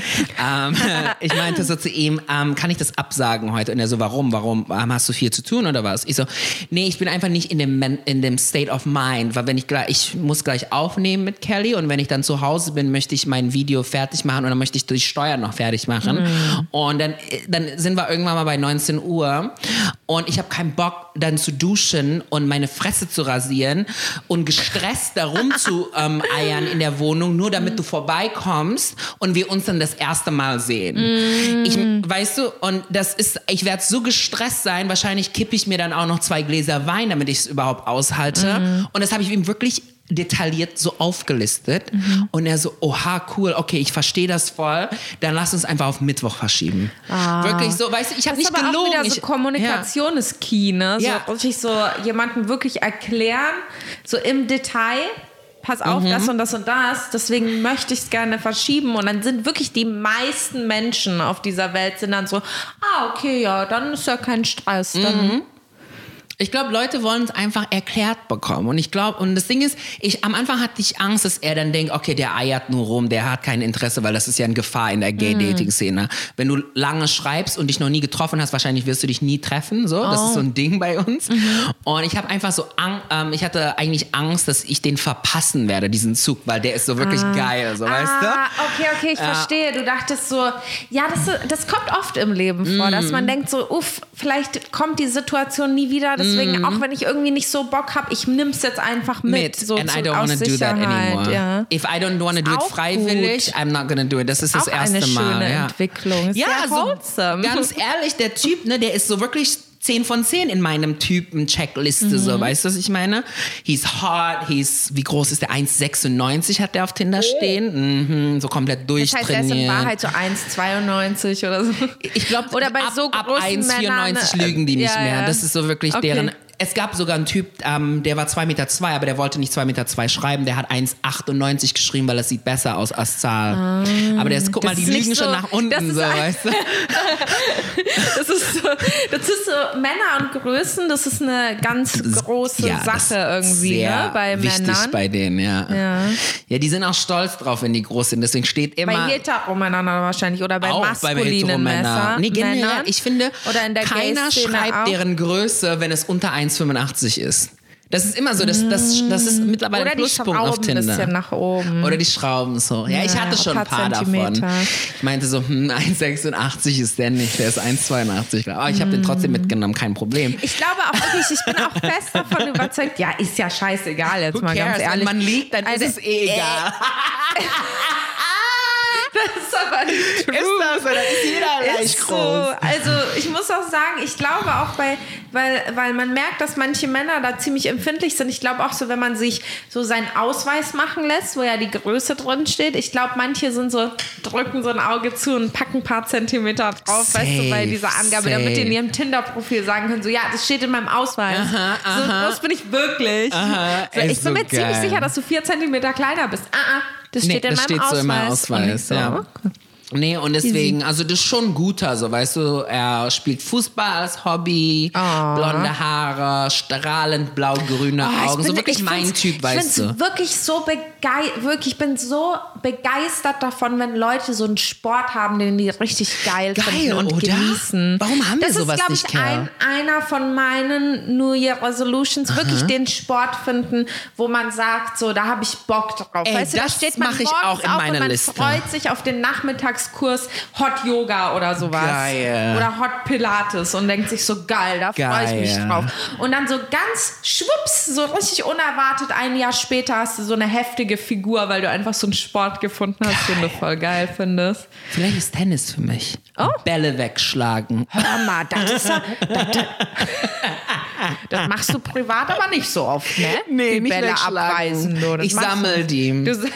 ähm, ich meinte so zu ihm, ähm, kann ich das absagen heute? Und er so, warum? Warum? Hast du viel zu tun oder was? Ich so, nee, ich bin einfach nicht in dem, in dem State of mind. Weil wenn ich gleich, ich muss gleich aufnehmen mit Kelly und wenn ich dann zu Hause bin, möchte ich mein Video fertig machen und dann möchte ich die Steuern noch fertig machen. Mhm. Und dann, dann sind wir irgendwann mal bei 19 Uhr und ich habe keinen Bock, dann zu duschen und meine Fresse zu rasieren und gestresst darum zu ähm, eiern in der Wohnung, nur damit du vorbeikommst und wir uns dann das erste Mal sehen. Mm. Ich, weißt du, und das ist, ich werde so gestresst sein, wahrscheinlich kippe ich mir dann auch noch zwei Gläser Wein, damit ich es überhaut aushalte. Mm. Und das habe ich ihm wirklich detailliert so aufgelistet. Und er so, oha, cool, okay, ich verstehe das voll. Dann lass uns einfach auf Mittwoch verschieben. Wirklich so, weißt du, ich habe nicht aber gelogen. auch wieder so ich, Kommunikation ist key, ne? So Ja. richtig so jemanden wirklich erklären, so im Detail. Pass auf, Mhm. das und das und das. Deswegen möchte ich es gerne verschieben. Und dann sind wirklich die meisten Menschen auf dieser Welt sind dann so, ah, okay, ja, dann ist ja kein Stress. Dann Mhm. Ich glaube, Leute wollen es einfach erklärt bekommen. Und ich glaube, und das Ding ist, ich, am Anfang hatte ich Angst, dass er dann denkt, okay, der eiert nur rum, der hat kein Interesse, weil das ist ja eine Gefahr in der Gay-Dating-Szene. Wenn du lange schreibst und dich noch nie getroffen hast, wahrscheinlich wirst du dich nie treffen. So, das ist so ein Ding bei uns. Und ich habe einfach so, Ang ähm, ich hatte eigentlich Angst, dass ich den verpassen werde, diesen Zug, weil der ist so wirklich geil, so, weißt du? Ah, okay, okay, ich Ja. verstehe. Du dachtest so, ja, das, das kommt oft im Leben vor, Mhm. dass man denkt so, uff, vielleicht kommt die Situation nie wieder. Deswegen, auch wenn ich irgendwie nicht so Bock habe, ich nimm es jetzt einfach mit. Mit. So and I don't want to do that anymore. Ja. If I don't want to do it freiwillig, gut. I'm not gonna do it. Das ist das Auch erste eine Mal. schöne ja. Entwicklung. Ist ja, sehr also, ganz ehrlich, der Typ, ne, der ist so wirklich 10 von 10 in meinem Typen-Checkliste, Mhm. so, weißt du, was ich meine? He's hot, he's, wie groß ist der? 1,96 hat der auf Tinder stehen, mhm, so komplett Das heißt, er ist in durchtrainiert. Wahrheit so 1,92 oder so. Ich glaube, Oder bei ab, so ab großen 1,94 Männern, äh, lügen die nicht ja, mehr. Das ist so wirklich Okay. deren. Es gab sogar einen Typ, ähm, der war 2,2 Meter, zwei, aber der wollte nicht 2,2 Meter zwei schreiben. Der hat 1,98 geschrieben, weil das sieht besser aus als Zahl. aber der ist, guck mal, die lügen so- schon nach unten, das ist so, ein- weißt du? Das ist, so, das ist so Männer und Größen, das ist eine ganz große Ja, Sache irgendwie ne, bei wichtig Männern. bei denen, ja. Ja. Ja, die sind auch stolz drauf, wenn die groß sind. Deswegen steht immer. bei Heteromännern wahrscheinlich oder bei auch bei maskulinen Messer, Heteromännern. Nee, generell, Männern. ich finde, Oder in der keiner schreibt auch. deren Größe, wenn es unter 1,85 ist. Das ist immer so, das, das, das ist mittlerweile Oder ein Pluspunkt auf Tinder. bisschen nach oben. Oder die Schrauben so. Ja, ich Ja, hatte schon ein paar paar davon. Zentimeter. Ich meinte so, hm, 1,86 ist der nicht, der ist 1,82. Aber ich habe den trotzdem mitgenommen, kein Problem. ich glaube auch wirklich, ich bin auch fest davon überzeugt, ja, ist ja scheißegal, jetzt Who mal ganz cares? ehrlich. Wenn man liegt, dann Also, ist es eh egal. Das ist aber nicht true. ist das so? Dann ist jeder leicht Ist so. groß. Also ich muss auch sagen, ich glaube auch bei, weil, weil man merkt, dass manche Männer da ziemlich empfindlich sind. Ich glaube auch so, wenn man sich so seinen Ausweis machen lässt, wo ja die Größe drin steht. Ich glaube, manche sind so, drücken so ein Auge zu und packen ein paar Zentimeter drauf, weißt du, bei Safe, dieser Angabe, damit die in safe. ihrem Tinder-Profil sagen können, so ja, das steht in meinem Ausweis. Aha, so aha. groß bin ich wirklich. Aha, so, ich bin so mir ziemlich geil. sicher, dass du vier Zentimeter kleiner bist. Ah, ah, das Nee, steht in das meinem steht Ausweis. so in meinem Ausweis, ja. okay. Nee, und deswegen, also das ist schon guter, so weißt du, er spielt Fußball als Hobby, blonde Haare, strahlend blau-grüne Oh, ich Augen, so bin- wirklich ich mein Typ, weißt Ich du. finde wirklich so begeistert, wirklich, ich bin so begeistert davon, wenn Leute so einen Sport haben, den die richtig geil, Geil, finden und oder? genießen. Warum haben wir das sowas ist, nicht, ich, Kerl? ein, einer von meinen New Year Resolutions, wirklich den Sport finden, wo man sagt, so, da habe ich Bock drauf. Ey, weißt das steht man mach ich auch in auf meiner und man Liste. freut sich auf den Nachmittagskurs Hot Yoga oder sowas. Geil. Oder Hot Pilates und denkt sich so, geil, da freue ich mich Geil. drauf. Und dann so ganz schwupps, so richtig unerwartet, ein Jahr später hast du so eine heftige Figur, weil du einfach so einen Sport gefunden hast, den du voll geil findest. Vielleicht ist Tennis für mich. Oh. Bälle wegschlagen. Hör mal, das ist ja, das, das machst du privat aber nicht so oft, ne? die Bälle abweisen. Du. Das Ich sammel nicht. die. Du,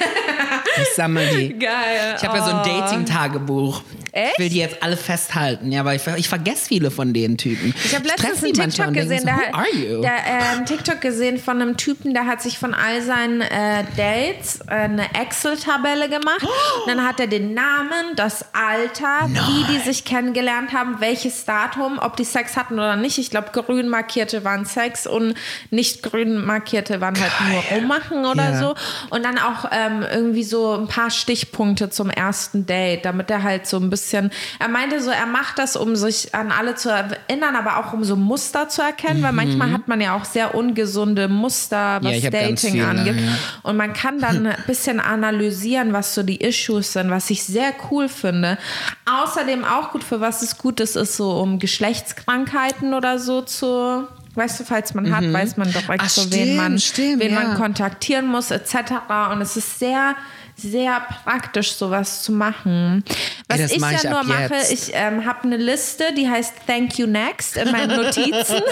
Ich sammel die. geil. Ich habe ja so ein Oh. Dating-Tagebuch. Echt? Ich will die jetzt alle festhalten, ja, aber ich, ich vergesse viele von den Typen. Ich habe letztens einen TikTok gesehen, so, der, Who are you? der äh, einen TikTok gesehen von einem Typen, der hat sich von all seinen äh, Dates äh, eine Excel-Tabelle gemacht. Und dann hat er den Namen, das Alter, wie die sich kennengelernt haben, welches Datum, ob die Sex hatten oder nicht. Ich glaube, grün markierte waren Sex und nicht grün markierte waren halt nur rummachen oder Ja. so. Und dann auch ähm, irgendwie so ein paar Stichpunkte zum ersten Date, damit er halt so ein bisschen, er meinte so, er macht das, um sich an alle zu erinnern, aber auch um so Muster zu erkennen, weil manchmal hat man ja auch sehr ungesunde Muster, was Mhm. ganz Dating viele, angeht. ja. Und man kann dann ein bisschen analysieren, was so die Issues sind, was ich sehr cool finde. Außerdem auch gut, für was es gut ist, ist so um Geschlechtskrankheiten oder so zu, weißt du, falls man hat, weiß man direkt Ach, so, wen man, stimmt, stimmt, wen ja. man kontaktieren muss, etc. Und es ist sehr, sehr praktisch, sowas zu machen. Was Ey, das ich mach ja ich nur mache, jetzt. ich ähm, habe eine Liste, die heißt Thank You Next in meinen Notizen.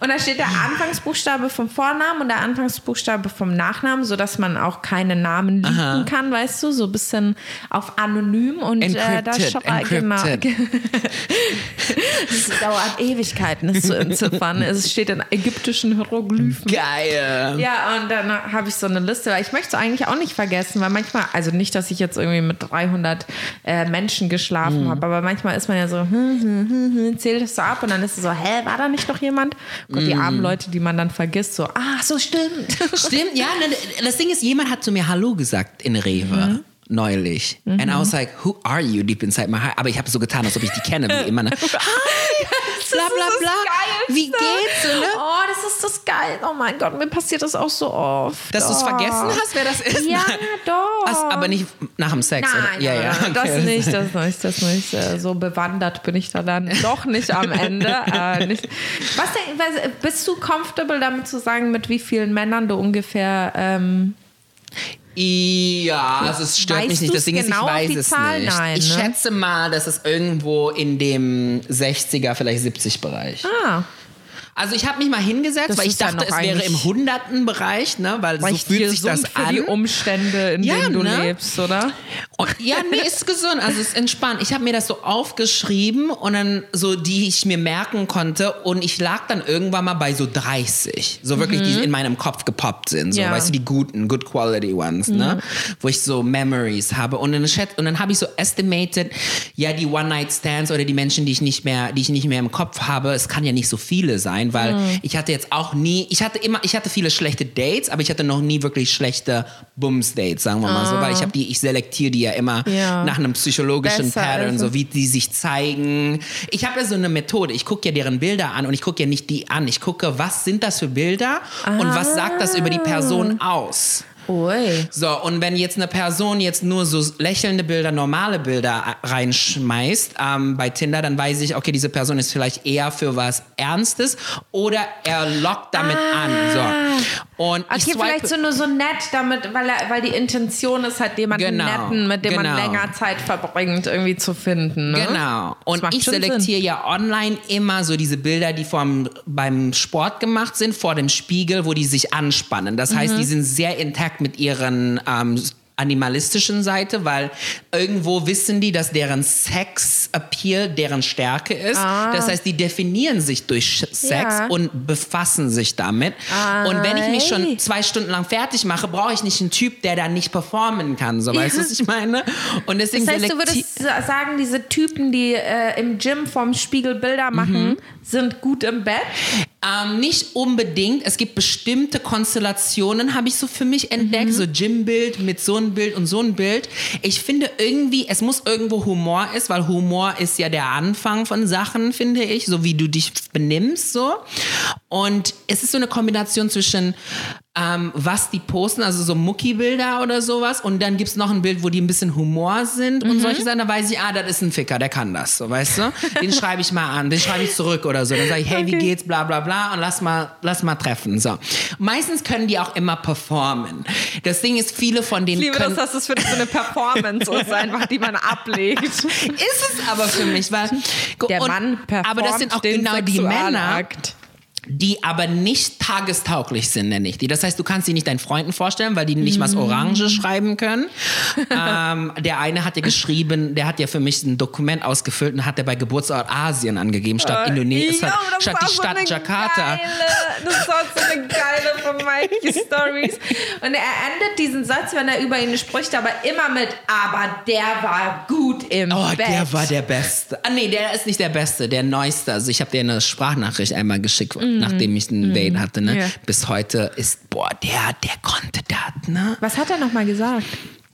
und da steht der Anfangsbuchstabe vom Vornamen und der Anfangsbuchstabe vom Nachnamen, sodass man auch keine Namen liegen kann, weißt du, so ein bisschen auf anonym und äh, da schrei- genau. Es dauert Ewigkeiten, es zu entziffern. Es steht in ägyptischen Hieroglyphen. Geil. Ja, und dann habe ich so eine Liste, weil ich möchte es eigentlich auch nicht vergessen, weil manchmal, also nicht, dass ich jetzt irgendwie mit 300 äh, Menschen geschlafen habe, aber manchmal ist man ja so, hm, hm, hm, hm, zählt es so ab und dann ist es so, hä, war da nicht noch jemand? Gott, die armen Leute, die man dann vergisst, so, ah, so stimmt. Stimmt, ja. ne, Das Ding ist, jemand hat zu mir Hallo gesagt in Rewe. Neulich. And I was like, who are you deep inside my heart? Aber ich habe so getan, als ob ich die kenne. Wie immer. Ne? Hi, bla bla bla. Wie geht's? Ne? Oh, das ist das geil. Oh mein Gott, mir passiert das auch so oft. Dass du es oh. vergessen hast, wer das ist? Ja, doch. Ach, aber nicht nach dem Sex, Nein? Ja, ja. nein, das okay. nicht, das nicht, das nicht. Äh, So bewandert bin ich da dann doch nicht am Ende. Äh, nicht. Was denn, bist du comfortable damit zu sagen, mit wie vielen Männern du ungefähr ähm, Ja, also es stört Weißt mich nicht. Das Ding ist, ich genau, weiß es Zahl? nicht. Nein, ich ne? schätze mal, dass es irgendwo in dem 60er, vielleicht 70 Bereich. Ah, Also ich habe mich mal hingesetzt, Das weil ich dachte, noch es wäre im hunderten Bereich, ne? weil so recht fühlt sich das für an. die Umstände, in Ja, denen du ne? lebst, oder? Und, ja, nee, ist gesund, also ist entspannt. Ich habe mir das so aufgeschrieben und dann so, die ich mir merken konnte und ich lag dann irgendwann mal bei so 30, so wirklich, die in meinem Kopf gepoppt sind, so, Ja. weißt du, die guten, good quality ones, ne? Wo ich so Memories habe und dann, und dann habe ich so estimated, ja, die One-Night-Stands oder die Menschen, die ich nicht mehr, die ich nicht mehr im Kopf habe, es kann ja nicht so viele sein, weil ich hatte jetzt auch nie, ich hatte immer, ich hatte viele schlechte Dates, aber ich hatte noch nie wirklich schlechte Bums-Dates, sagen wir mal so, weil ich habe die, ich selektiere die ja immer Ja. nach einem psychologischen Besser Pattern, so wie die sich zeigen. Ich habe ja so eine Methode. Ich gucke ja deren Bilder an und ich gucke ja nicht die an. Ich gucke, was sind das für Bilder und was sagt das über die Person aus. Ui. So, und wenn jetzt eine Person jetzt nur so lächelnde Bilder, normale Bilder reinschmeißt ähm, bei Tinder, dann weiß ich, okay, diese Person ist vielleicht eher für was Ernstes oder er lockt damit an. So. Und ich Okay, swipe, vielleicht so nur so nett, damit, weil, er, weil die Intention ist halt jemanden Genau, netten, mit dem man genau. länger Zeit verbringt, irgendwie zu finden. Ne? Genau. Und ich selektiere ja online immer so diese Bilder, die vom, beim Sport gemacht sind, vor dem Spiegel, wo die sich anspannen. Das Mhm. heißt, die sind sehr intakt mit ihren ähm, animalistischen Seite, weil irgendwo wissen die, dass deren Sex-Appeal deren Stärke ist. Das heißt, die definieren sich durch Sex Ah. Ja. und befassen sich damit. Und wenn ich mich schon Ei. zwei Stunden lang fertig mache, brauche ich nicht einen Typ, der dann nicht performen kann. So, weißt du, was ich meine? Und deswegen Das heißt, du würdest sa- sagen, diese Typen, die äh, im Gym vorm Spiegel Bilder Mhm. machen, sind gut im Bett? Ähm, nicht unbedingt. Es gibt bestimmte Konstellationen, habe ich so für mich entdeckt. So Gym-Bild mit so ein Bild und so ein Bild. Ich finde irgendwie, es muss irgendwo Humor ist, weil Humor ist ja der Anfang von Sachen, finde ich, so wie du dich benimmst so. Und es ist so eine Kombination zwischen ähm, was die posten, also so Mucki-Bilder oder sowas. Und dann gibt es noch ein Bild, wo die ein bisschen Humor sind und solche Sachen. Da weiß ich, ah, das ist ein Ficker, der kann das, so weißt du. Den schreibe ich mal an, den schreibe ich zurück oder so. Dann sage ich, hey, wie geht's, bla bla bla und lass mal, lass mal treffen. So. Meistens können die auch immer performen. Das Ding ist, viele von denen Ich liebe können... das, dass das für so eine Performance ist, einfach, die man ablegt. ist es aber für mich, weil... Der und- Mann performt Aber das sind auch genau die Männer, Sexualakt. Die aber nicht tagestauglich sind, nenne ich die. Das heißt, du kannst sie nicht deinen Freunden vorstellen, weil die nicht mal das Orange schreiben können. ähm, der eine hat ja geschrieben, der hat ja für mich ein Dokument ausgefüllt und hat er bei Geburtsort Asien angegeben, statt Indonesien, Ja, aber das statt war die so Stadt eine Jakarta. Geile, das war so eine geile von Mikey Stories. Und er endet diesen Satz, wenn er über ihn spricht, aber immer mit, aber der war gut im Oh, Bett. der war der Beste. Ah, nee, der ist nicht der Beste, der Neueste. Also ich habe dir eine Sprachnachricht einmal geschickt, nachdem ich ein Date hatte. Ne? Mhm. Ja. Bis heute ist, boah, der, der konnte das, ne? Was hat er nochmal gesagt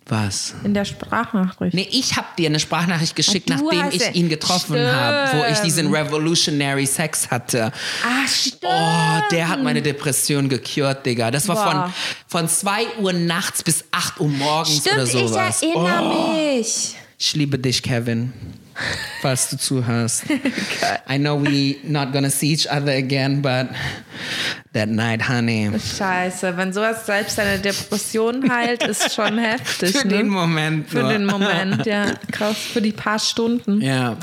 Was? in der Sprachnachricht? Nee, ich habe dir eine Sprachnachricht geschickt, Ah, du nachdem ich ihn getroffen habe, wo ich diesen Revolutionary Sex hatte. Ah, stimmt. Oh, der hat meine Depression gekürt, Digga. Das war von, von 2 Uhr nachts bis 8 Uhr morgens Stimmt, oder ich sowas. erinnere oh, mich. ich liebe dich, Kevin. Falls du zuhörst. I know we not gonna see each other again, but that night, honey. Scheiße, wenn sowas selbst eine Depression heilt, ist schon heftig. Für ne? den Moment. Für nur. den Moment, ja. Krass, für die paar Stunden. Ja. Wollen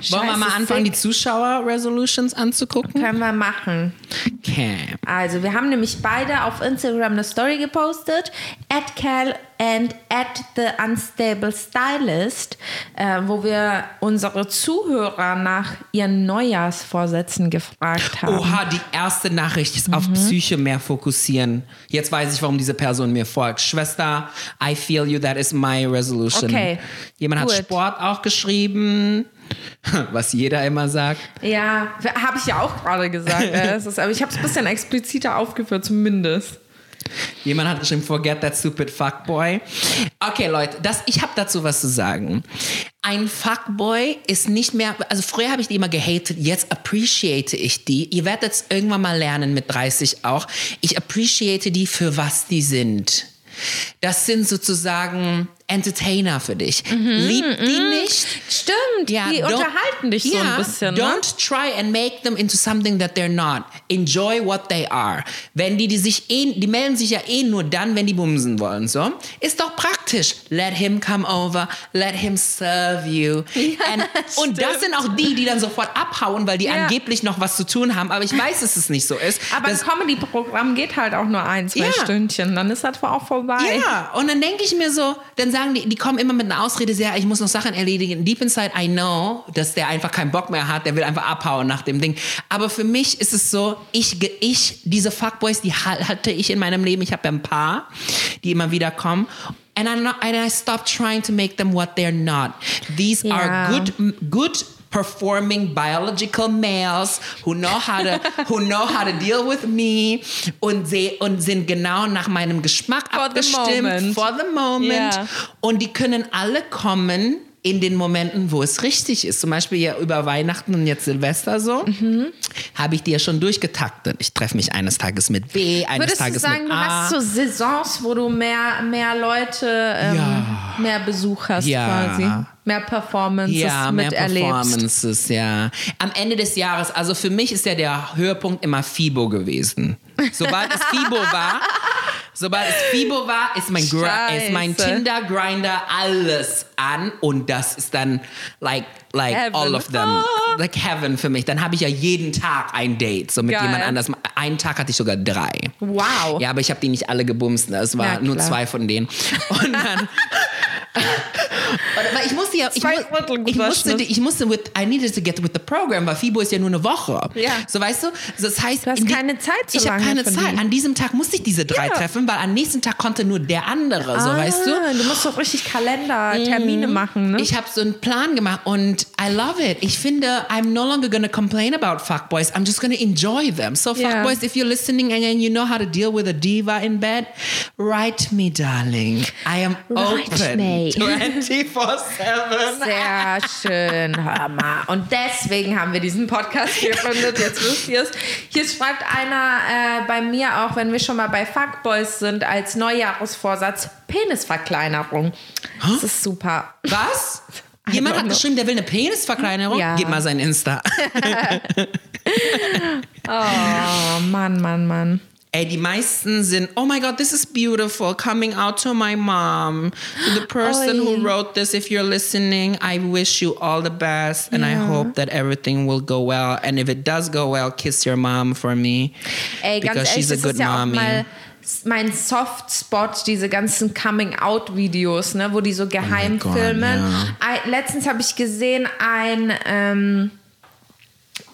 wir Scheiße, mal anfangen, die sick. Zuschauer-Resolutions anzugucken? Können wir machen. Okay. Also, wir haben nämlich beide auf Instagram eine Story gepostet. At Cal and at the Unstable Stylist, äh, wo wir unsere Zuhörer nach ihren Neujahrsvorsätzen gefragt haben. Oha, die erste Nachricht ist Mhm. auf Psyche mehr fokussieren. Jetzt weiß ich, warum diese Person mir folgt. Schwester, I feel you, that is my resolution. Okay, Jemand gut. hat Sport auch geschrieben, was jeder immer sagt. Ja, habe ich ja auch gerade gesagt. aber ich habe es ein bisschen expliziter aufgeführt, zumindest. Jemand hat geschrieben, forget that stupid fuckboy. Okay, Leute, das, ich habe dazu was zu sagen. Ein Fuckboy ist nicht mehr, also früher habe ich die immer gehatet, jetzt appreciate ich die. Ihr werdet es irgendwann mal lernen mit 30 auch. Ich appreciate die für was die sind. Das sind sozusagen Entertainer für dich. Lieb die nicht. Stimmt, die don't- unterhalten dich so ja, ein bisschen. Ne? Don't try and make them into something that they're not. Enjoy what they are. Wenn die, die sich eh, die melden sich ja eh nur dann, wenn die bumsen wollen, so. Ist doch praktisch. Let him come over, let him serve you. And, und das sind auch die, die dann sofort abhauen, weil die Ja. angeblich noch was zu tun haben. Aber ich weiß, dass es nicht so ist. Aber das, Comedy-Programm geht halt auch nur ein, zwei Ja. Stündchen. Dann ist das auch vorbei. Ja, und dann denke ich mir so, dann sagen die, die kommen immer mit einer Ausrede, sehr, ich muss noch Sachen erledigen. Deep inside I know, dass der einfach keinen Bock mehr hat, der will einfach abhauen nach dem Ding. Aber für mich ist es so, ich, ge- ich diese Fuckboys, die ha- hatte ich in meinem Leben, ich habe ja ein paar, die immer wieder kommen. And I, not, and I stopped trying to make them what they're not. These Ja. are good, good performing biological males who know how to who know how to deal with me und sie und sind genau nach meinem Geschmack For the abgestimmt moment. for the moment Ja. und die können alle kommen in den Momenten, wo es richtig ist. Zum Beispiel ja über Weihnachten und jetzt Silvester so, Mhm. habe ich die ja schon durchgetaktet. Ich treffe mich eines Tages mit B, eines Würdest du Tages sagen, mit du A. hast so Saisons, wo du mehr, mehr Leute, ähm, Ja. mehr Besuch hast Ja. quasi? Mehr Performances ja, mehr miterlebst? Performances, ja. Am Ende des Jahres, also für mich ist ja der Höhepunkt immer FIBO gewesen. Sobald es FIBO war, sobald es FIBO war, ist mein, ist mein. Tinder, Grinder, alles an und das ist dann like, like Heaven. all of them. Ah. Like heaven für mich. Dann habe ich ja jeden Tag ein Date, so mit Geil. jemand anders. Einen Tag hatte ich sogar drei. Wow. Ja, aber ich habe die nicht alle gebumst. ne? Es war Ja, nur zwei von denen. Und dann. Aber ich musste ja, ich, mu ich musste, ich musste with, I needed to get with the program, weil FIBO ist ja nur eine Woche. Ja. So weißt du, das heißt, Du hast die- keine Zeit so Ich habe keine Zeit. An diesem Tag musste ich diese drei Ja. treffen, weil am nächsten Tag konnte nur der andere, so Ah, weißt du. Du musst doch richtig Kalender, Termine machen, ne? Ich habe so einen Plan gemacht und I love it. Ich finde, I'm no longer gonna complain about fuckboys. I'm just gonna enjoy them. So Yeah. fuckboys, if you're listening and you know how to deal with a diva in bed, write me, darling. I am Write open me. 24/7. Sehr schön, hör mal. Und deswegen haben wir diesen Podcast gegründet. Jetzt wisst ihr es. Hier schreibt einer äh, bei mir auch, wenn wir schon mal bei Fuckboys sind, als Neujahrsvorsatz Penisverkleinerung. Das ist super. Was? Jemand hat geschrieben, der will eine Penisverkleinerung. Ja. Gib mal sein Insta. Oh, Mann, Mann, Mann. Ey, die meisten sind, oh my God, this is beautiful, coming out to my mom. To the person who Oi. wrote this, if you're listening, I wish you all the best and I Ja. hope that everything will go well. And if it does go well, kiss your mom for me. Ey, ganz because ehrlich, she's a good ist ja mommy. mein Softspot, diese ganzen Coming-out-Videos, ne, wo die so geheim Oh filmen. ja. Ein- Letztens habe ich gesehen, ein ähm,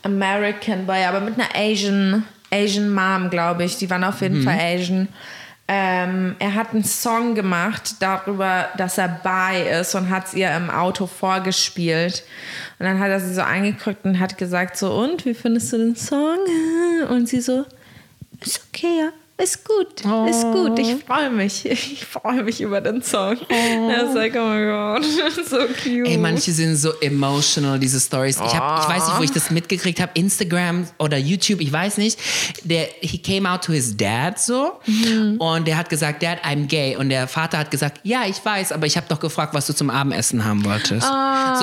American Boy, aber mit einer Asian, Asian Mom, glaube ich. Die waren auf Mhm. jeden Fall Asian. Ähm, er hat einen Song gemacht darüber, dass er bi ist und hat es ihr im Auto vorgespielt. Und dann hat er sie so angeguckt und hat gesagt so, und, wie findest du den Song? Und sie so, ist okay, ja. Ist gut, ist gut. Ich freue mich. Ich freue mich über den Song. Er ist like, oh mein Gott, so cute. Ey, manche sind so emotional, diese Stories. Ich, hab, ich weiß nicht, wo ich das mitgekriegt habe. Instagram oder YouTube, ich weiß nicht. Der, he came out to his dad so und der hat gesagt, Dad, I'm gay. Und der Vater hat gesagt, ja, ich weiß, aber ich habe doch gefragt, was du zum Abenessen haben wolltest. So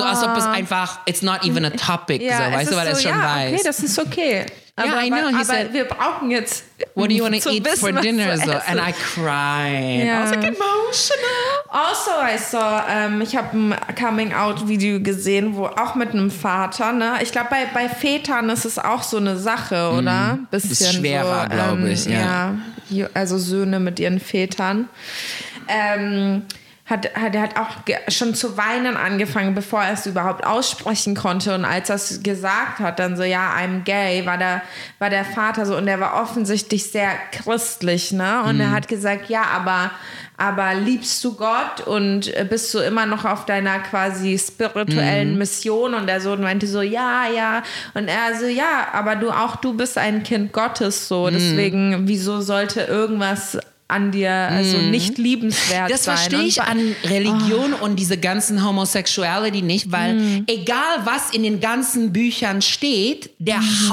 als ob es einfach, it's not even a topic, so, weißt du, weil es so, schon ja, weiß. Okay, das ist okay. Aber, I know, he aber said- wir brauchen jetzt. What do you want to eat for dinner? So, and I cried. Ja. I was like emotional. Also, I saw, ähm, ich habe ein Coming-out-Video gesehen, wo auch mit einem Vater, ne? Ich glaube, bei, bei Vätern ist es auch so eine Sache, oder? Bisschen Ist schwerer, so, glaub ähm, ich, ja. Ju- Also Söhne mit ihren Vätern. Ähm, hat, hat, er hat auch schon zu weinen angefangen, bevor er es überhaupt aussprechen konnte. Und als er es gesagt hat, dann so, ja, I'm gay, war der, war der Vater so, und er war offensichtlich sehr christlich, ne? Und er hat gesagt, ja, aber, aber liebst du Gott und bist du immer noch auf deiner quasi spirituellen Mission? Und der Sohn meinte so, ja, ja. Und er so, ja, aber du auch, du bist ein Kind Gottes, so. Deswegen, wieso sollte irgendwas an dir also nicht liebenswert Das sein? verstehe ich an Religion und diese ganzen Homosexuality nicht, weil Mhm. egal was in den ganzen Büchern steht, der Mhm.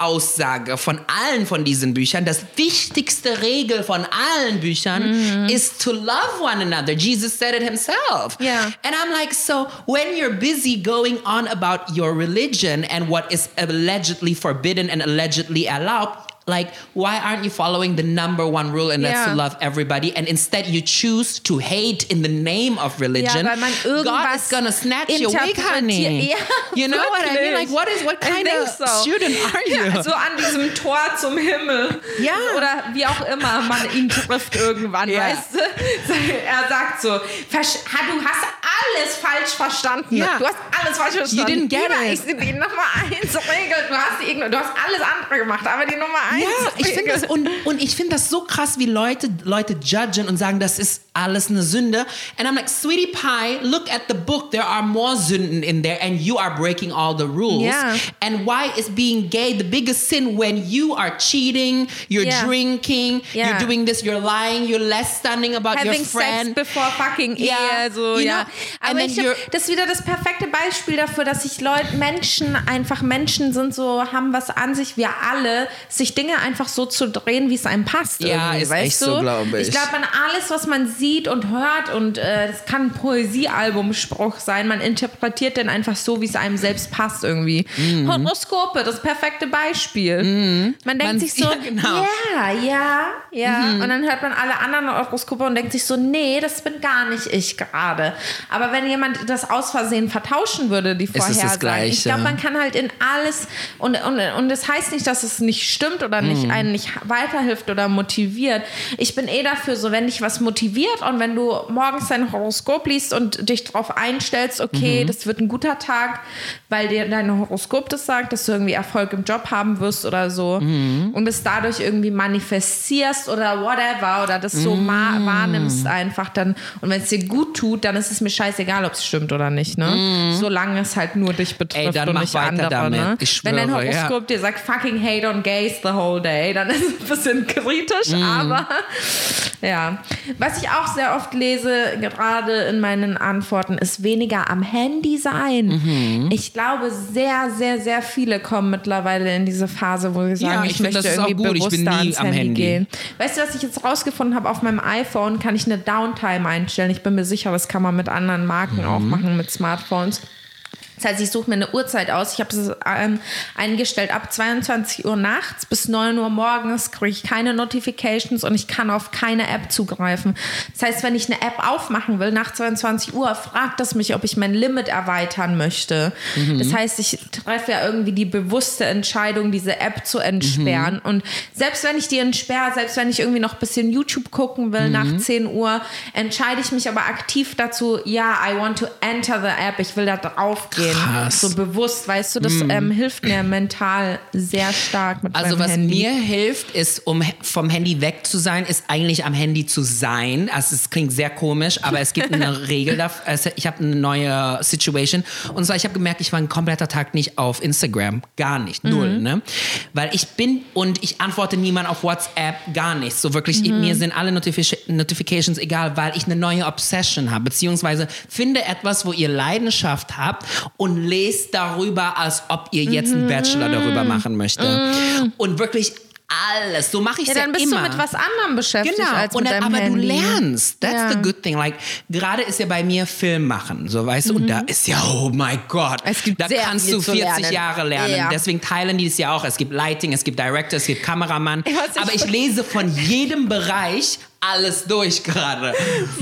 Hauptaussage von allen von diesen Büchern, das wichtigste Regel von allen Büchern Mhm. ist to love one another. Jesus said it himself. Yeah. And I'm like, so when you're busy going on about your religion and what is allegedly forbidden and allegedly allowed, like, why aren't you following the number one rule and that's Yeah. to love everybody? And instead you choose to hate in the name of religion. Ja, God is gonna snatch your wig, honey. Ja, you know what I mean? wirklich. Like, what is what kind of so. student are you? Ja, so an diesem Tor zum Himmel. Ja. Oder wie auch immer man ihn trifft irgendwann, Ja. weißt du? Er sagt so, "Versch- ha, du hast alles falsch verstanden. Ja. Du hast alles falsch verstanden. didn't get Lieber, it. Ich, die Nummer eins Regel, du hast, die, du hast alles andere gemacht, aber die Nummer eins Ja, ich finde das und, und ich finde das so krass, wie Leute Leute judgen und sagen, das ist alles eine Sünde. And I'm like, Sweetie Pie, look at the book. There are more Sünden in there, and you are breaking all the rules. Yeah. And why is being gay the biggest sin when you are cheating, you're Yeah. drinking, Yeah. you're doing this, you're lying, you're less stunning about Having your friend. Sex before fucking Ja, Ehe, so, you ja. know, Aber ich hab, das ist wieder das perfekte Beispiel dafür, dass sich Leute, Menschen, einfach Menschen sind so, haben was an sich, wir alle, sich Dinge einfach so zu drehen, wie es einem passt. Ja, ist weißt echt du? so, glaub ich. Ich glaube, an alles, was man sieht und hört, und äh, das kann ein Poesiealbumspruch sein, man interpretiert den einfach so, wie es einem selbst passt irgendwie. Mhm. Horoskope, das perfekte Beispiel. Man denkt Man- sich so, ja, genau. ja, ja, ja. Mhm. Und dann hört man alle anderen Horoskope und denkt sich so, nee, das bin gar nicht ich gerade. Aber wenn jemand das aus Versehen vertauschen würde, die das Vorhersagen, ich glaube, man kann halt in alles und und und es heißt nicht, dass es nicht stimmt oder Mhm. nicht einen nicht weiterhilft oder motiviert. Ich bin eh dafür so, wenn dich was motiviert und wenn du morgens dein Horoskop liest und dich darauf einstellst, okay, Mhm. das wird ein guter Tag, weil dir dein Horoskop das sagt, dass du irgendwie Erfolg im Job haben wirst oder so Mhm. und es dadurch irgendwie manifestierst oder whatever oder das so Mhm. wahrnimmst einfach dann und wenn es dir gut tut, dann ist es mir scheißegal, ob es stimmt oder nicht, ne? Solange es halt nur dich betrifft Mhm. Ey, dann und mach nicht andere, ne? Ich Wenn dein schwöre, ja. Horoskop dir sagt fucking hate on gays the whole day, dann ist es ein bisschen kritisch, Mhm. aber ja. Was ich auch sehr oft lese, gerade in meinen Antworten, ist weniger am Handy sein. Mhm. Ich glaube, sehr, sehr, sehr viele kommen mittlerweile in diese Phase, wo sie sagen, Ja, ich, ich find, möchte irgendwie gut. Ich bewusster bin nie ans am Handy, Handy. gehen. Weißt du, was ich jetzt rausgefunden habe? Auf meinem iPhone kann ich eine Downtime einstellen. Ich bin mir sicher, das kann man mit anderen Marken Mhm. auch machen, mit Smartphones. Das heißt, ich suche mir eine Uhrzeit aus. Ich habe es ähm, eingestellt ab 22 Uhr nachts bis 9 Uhr morgens kriege ich keine Notifications und ich kann auf keine App zugreifen. Das heißt, wenn ich eine App aufmachen will nach 22 Uhr, fragt es mich, ob ich mein Limit erweitern möchte. Das heißt, ich treffe ja irgendwie die bewusste Entscheidung, diese App zu entsperren. Und selbst wenn ich die entsperre, selbst wenn ich irgendwie noch ein bisschen YouTube gucken will nach 10 Uhr, entscheide ich mich aber aktiv dazu, ja, I want to enter the app. Ich will da drauf gehen. Krass. So bewusst, weißt du, das ähm, hilft mir mental sehr stark mit Also was Handy. mir hilft, ist, um vom Handy weg zu sein, ist eigentlich am Handy zu sein. Also es klingt sehr komisch, aber es gibt eine Regel. Also ich habe eine neue Situation. Und zwar, ich habe gemerkt, ich war ein kompletter Tag nicht auf Instagram. Gar nicht. Null. Ne? Weil ich bin und ich antworte niemand auf WhatsApp. Gar nicht. So wirklich, mir sind alle Notific Notifications egal, weil ich eine neue Obsession habe. Beziehungsweise finde etwas, wo ihr Leidenschaft habt und lest darüber, als ob ihr jetzt einen Bachelor darüber machen möchtet. Und wirklich alles. So mache ich es Ja, ja, dann bist immer. du mit was anderem beschäftigt Genau, als und mit deinem aber Handy. du lernst. That's Ja. the good thing. Like, gerade ist ja bei mir Film machen, so weißt du, und da ist ja, oh my God, Mhm. Es gibt da kannst du zu 40 lernen. Jahre lernen. Ja. Deswegen teilen die es ja auch. Es gibt Lighting, es gibt Director, es gibt Kameramann. Ich- aber ich lese von jedem Bereich alles durch gerade.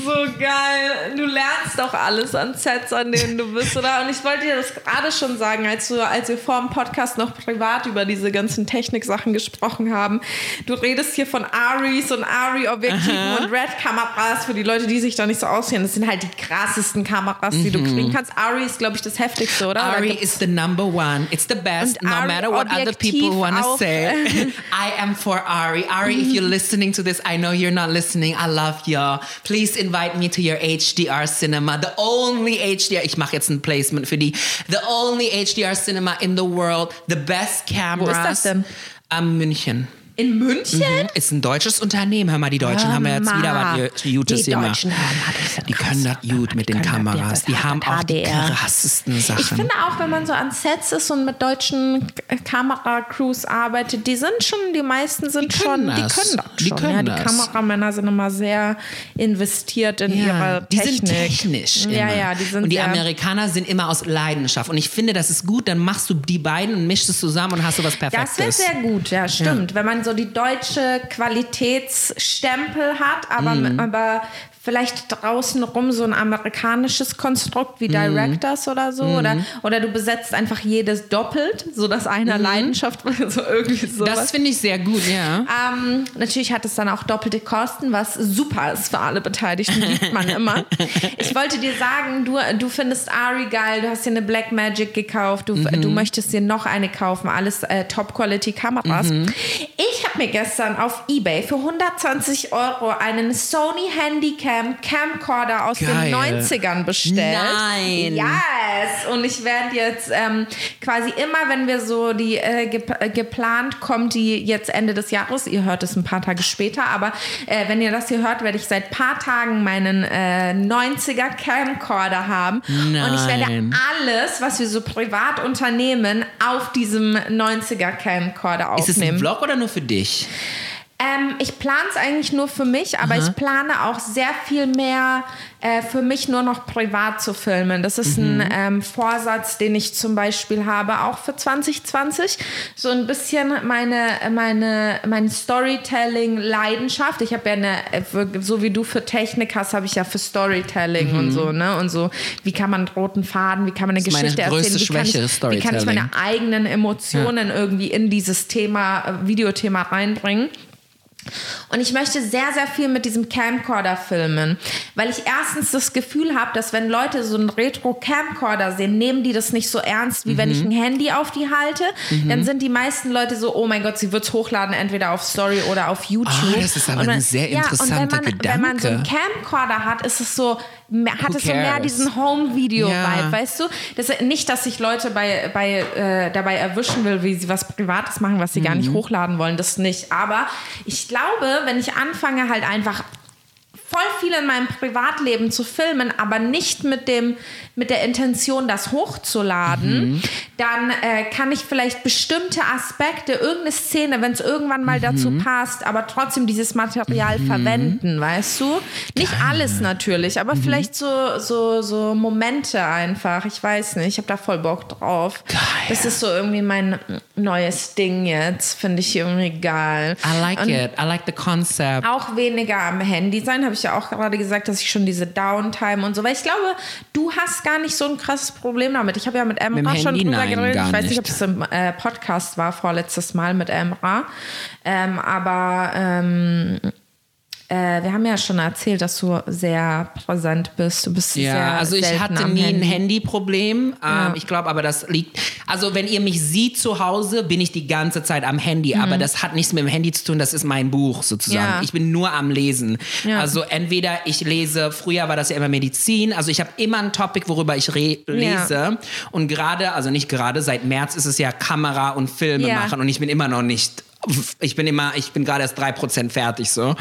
So geil. Du lernst doch alles an Sets, an denen du bist, oder? Und ich wollte dir das gerade schon sagen, als, du, als wir vor dem Podcast noch privat über diese ganzen Techniksachen gesprochen haben. Du redest hier von Aris und Ari-Objektiven und Red-Kameras für die Leute, die sich da nicht so auskennen. Das sind halt die krassesten Kameras, die du kriegen kannst. Ari ist, glaube ich, das heftigste, oder? Mhm. Ari gibt's- is the number one. It's the best, Und no Ari matter what other people Objektiv want to say. I am for Ari. Ari, if you're listening to this, I know you're not listening. I love you. Please invite me to your HDR cinema. The only HDR, ich mache jetzt ein Placement für die. The only HDR cinema in the world. The best cameras. das denn? Am München. In München? Mhm. Ist ein deutsches Unternehmen. Hör mal, die Deutschen Hör haben ja jetzt wieder was Gutes Die gemacht. Ja Die können das gut mit den das, Kameras. das Die haben das auch die krassesten Sachen. Ich finde auch, wenn man so an Sets ist und mit deutschen Kameracrews arbeitet, die sind schon, die meisten sind Die schon, das. die können das Die schon. können ja, die das. Kameramänner sind immer sehr investiert in ihre die Technik. sind technisch. Ja, immer. ja, die sind Und die Amerikaner sind immer aus Leidenschaft. Und ich finde, das ist gut. Dann machst du die beiden und mischst es zusammen und hast du was Das Perfektes. wäre sehr gut, ja, stimmt. Wenn man so die deutsche Qualitätsstempel hat, aber, Mhm. aber vielleicht draußen rum so ein amerikanisches Konstrukt wie Mhm. Directors oder so. Oder, oder du besetzt einfach jedes doppelt, sodass einer Leidenschaft, so irgendwie. Mhm. das finde ich sehr gut, ja. Ähm, natürlich hat es dann auch doppelte Kosten, was super ist für alle Beteiligten, liebt man immer. Ich wollte dir sagen, du, du findest Ari geil, du hast dir eine Black Magic gekauft, du, du möchtest dir noch eine kaufen, alles äh, Top-Quality-Kameras. Ich habe mir gestern auf Ebay für 120 Euro einen Sony Handycam Camcorder aus Geil. den 90ern bestellt. Nein. Yes! Und ich werde jetzt ähm, quasi immer, wenn wir so die äh, gep äh, geplant kommt, die jetzt Ende des Jahres, ihr hört es ein paar Tage später, aber äh, wenn ihr das hier hört, werde ich seit paar Tagen meinen äh, 90er Camcorder haben. Und ich werde Nein. alles, was wir so privat unternehmen, auf diesem 90er Camcorder Ist es ein aufnehmen. Vlog oder nur für dich? Ähm, ich plane es eigentlich nur für mich, aber ich plane auch sehr viel mehr äh, für mich nur noch privat zu filmen. Das ist Mhm. ein ähm, Vorsatz, den ich zum Beispiel habe, auch für 2020. So ein bisschen meine, meine, meine Storytelling-Leidenschaft. Ich habe ja eine, äh, so wie du für Technik hast, habe ich ja für Storytelling und so, ne? Und so, wie kann man einen roten Faden, wie kann man eine Mhm. meine Geschichte erzählen, wie kann, ich, wie kann ich meine eigenen Emotionen irgendwie in dieses Thema, äh, Videothema reinbringen. Und ich möchte sehr, sehr viel mit diesem Camcorder filmen, weil ich erstens das Gefühl habe, dass wenn Leute so einen Retro-Camcorder sehen, nehmen die das nicht so ernst, wie wenn Mhm. ich ein Handy auf die halte. Dann sind die meisten Leute so, oh mein Gott, sie wird es hochladen, entweder auf Story oder auf YouTube. Ah, das ist aber Und ein sehr interessanter und wenn man, Wenn man so einen Gedanke. Camcorder hat, ist es so, hat Who es so mehr diesen Home-Video-Vibe, Ja. weißt du? Das, nicht, dass ich Leute bei, bei, äh, dabei erwischen will, wie sie was Privates machen, was sie gar Mhm. nicht hochladen wollen, das nicht. Aber ich glaube, wenn ich anfange, halt einfach voll viel in meinem Privatleben zu filmen, aber nicht mit dem mit der Intention, das hochzuladen, Mhm. dann äh, kann ich vielleicht bestimmte Aspekte, irgendeine Szene, wenn es irgendwann mal Mhm. dazu passt, aber trotzdem dieses Material verwenden, weißt du? Nicht alles natürlich, aber Mhm. vielleicht so, so, so Momente einfach. Ich weiß nicht, ich habe da voll Bock drauf. Geil. Das ist so irgendwie mein neues Ding jetzt, finde ich irgendwie geil. I like Und it. I like the concept. auch weniger am Handy sein, habe ich ja auch gerade gesagt, dass ich schon diese Downtime und so, weil ich glaube, du hast gar nicht so ein krasses Problem damit. Ich habe ja mit Emra Mit schon Handy? drüber Nein, geredet. Ich weiß nicht, nicht. ob es im äh, Podcast war, vorletztes Mal mit Emra. Ähm, aber ähm, äh, wir haben ja schon erzählt, dass du sehr präsent bist. Du bist Ja, sehr also ich hatte nie ein Handy. Handyproblem. Ähm, Ich glaube aber, das liegt. Also, wenn ihr mich sieht zu Hause, bin ich die ganze Zeit am Handy. Aber das hat nichts mit dem Handy zu tun, das ist mein Buch sozusagen. Mhm. Ja. Ich bin nur am Lesen. Ja. Also, entweder ich lese, früher war das ja immer Medizin. Also, ich habe immer ein Topic, worüber ich lese. Und gerade, also nicht gerade, seit März ist es ja Kamera und Filme Ja. machen. Und ich bin immer noch nicht ich bin immer, ich bin gerade erst 3% fertig so.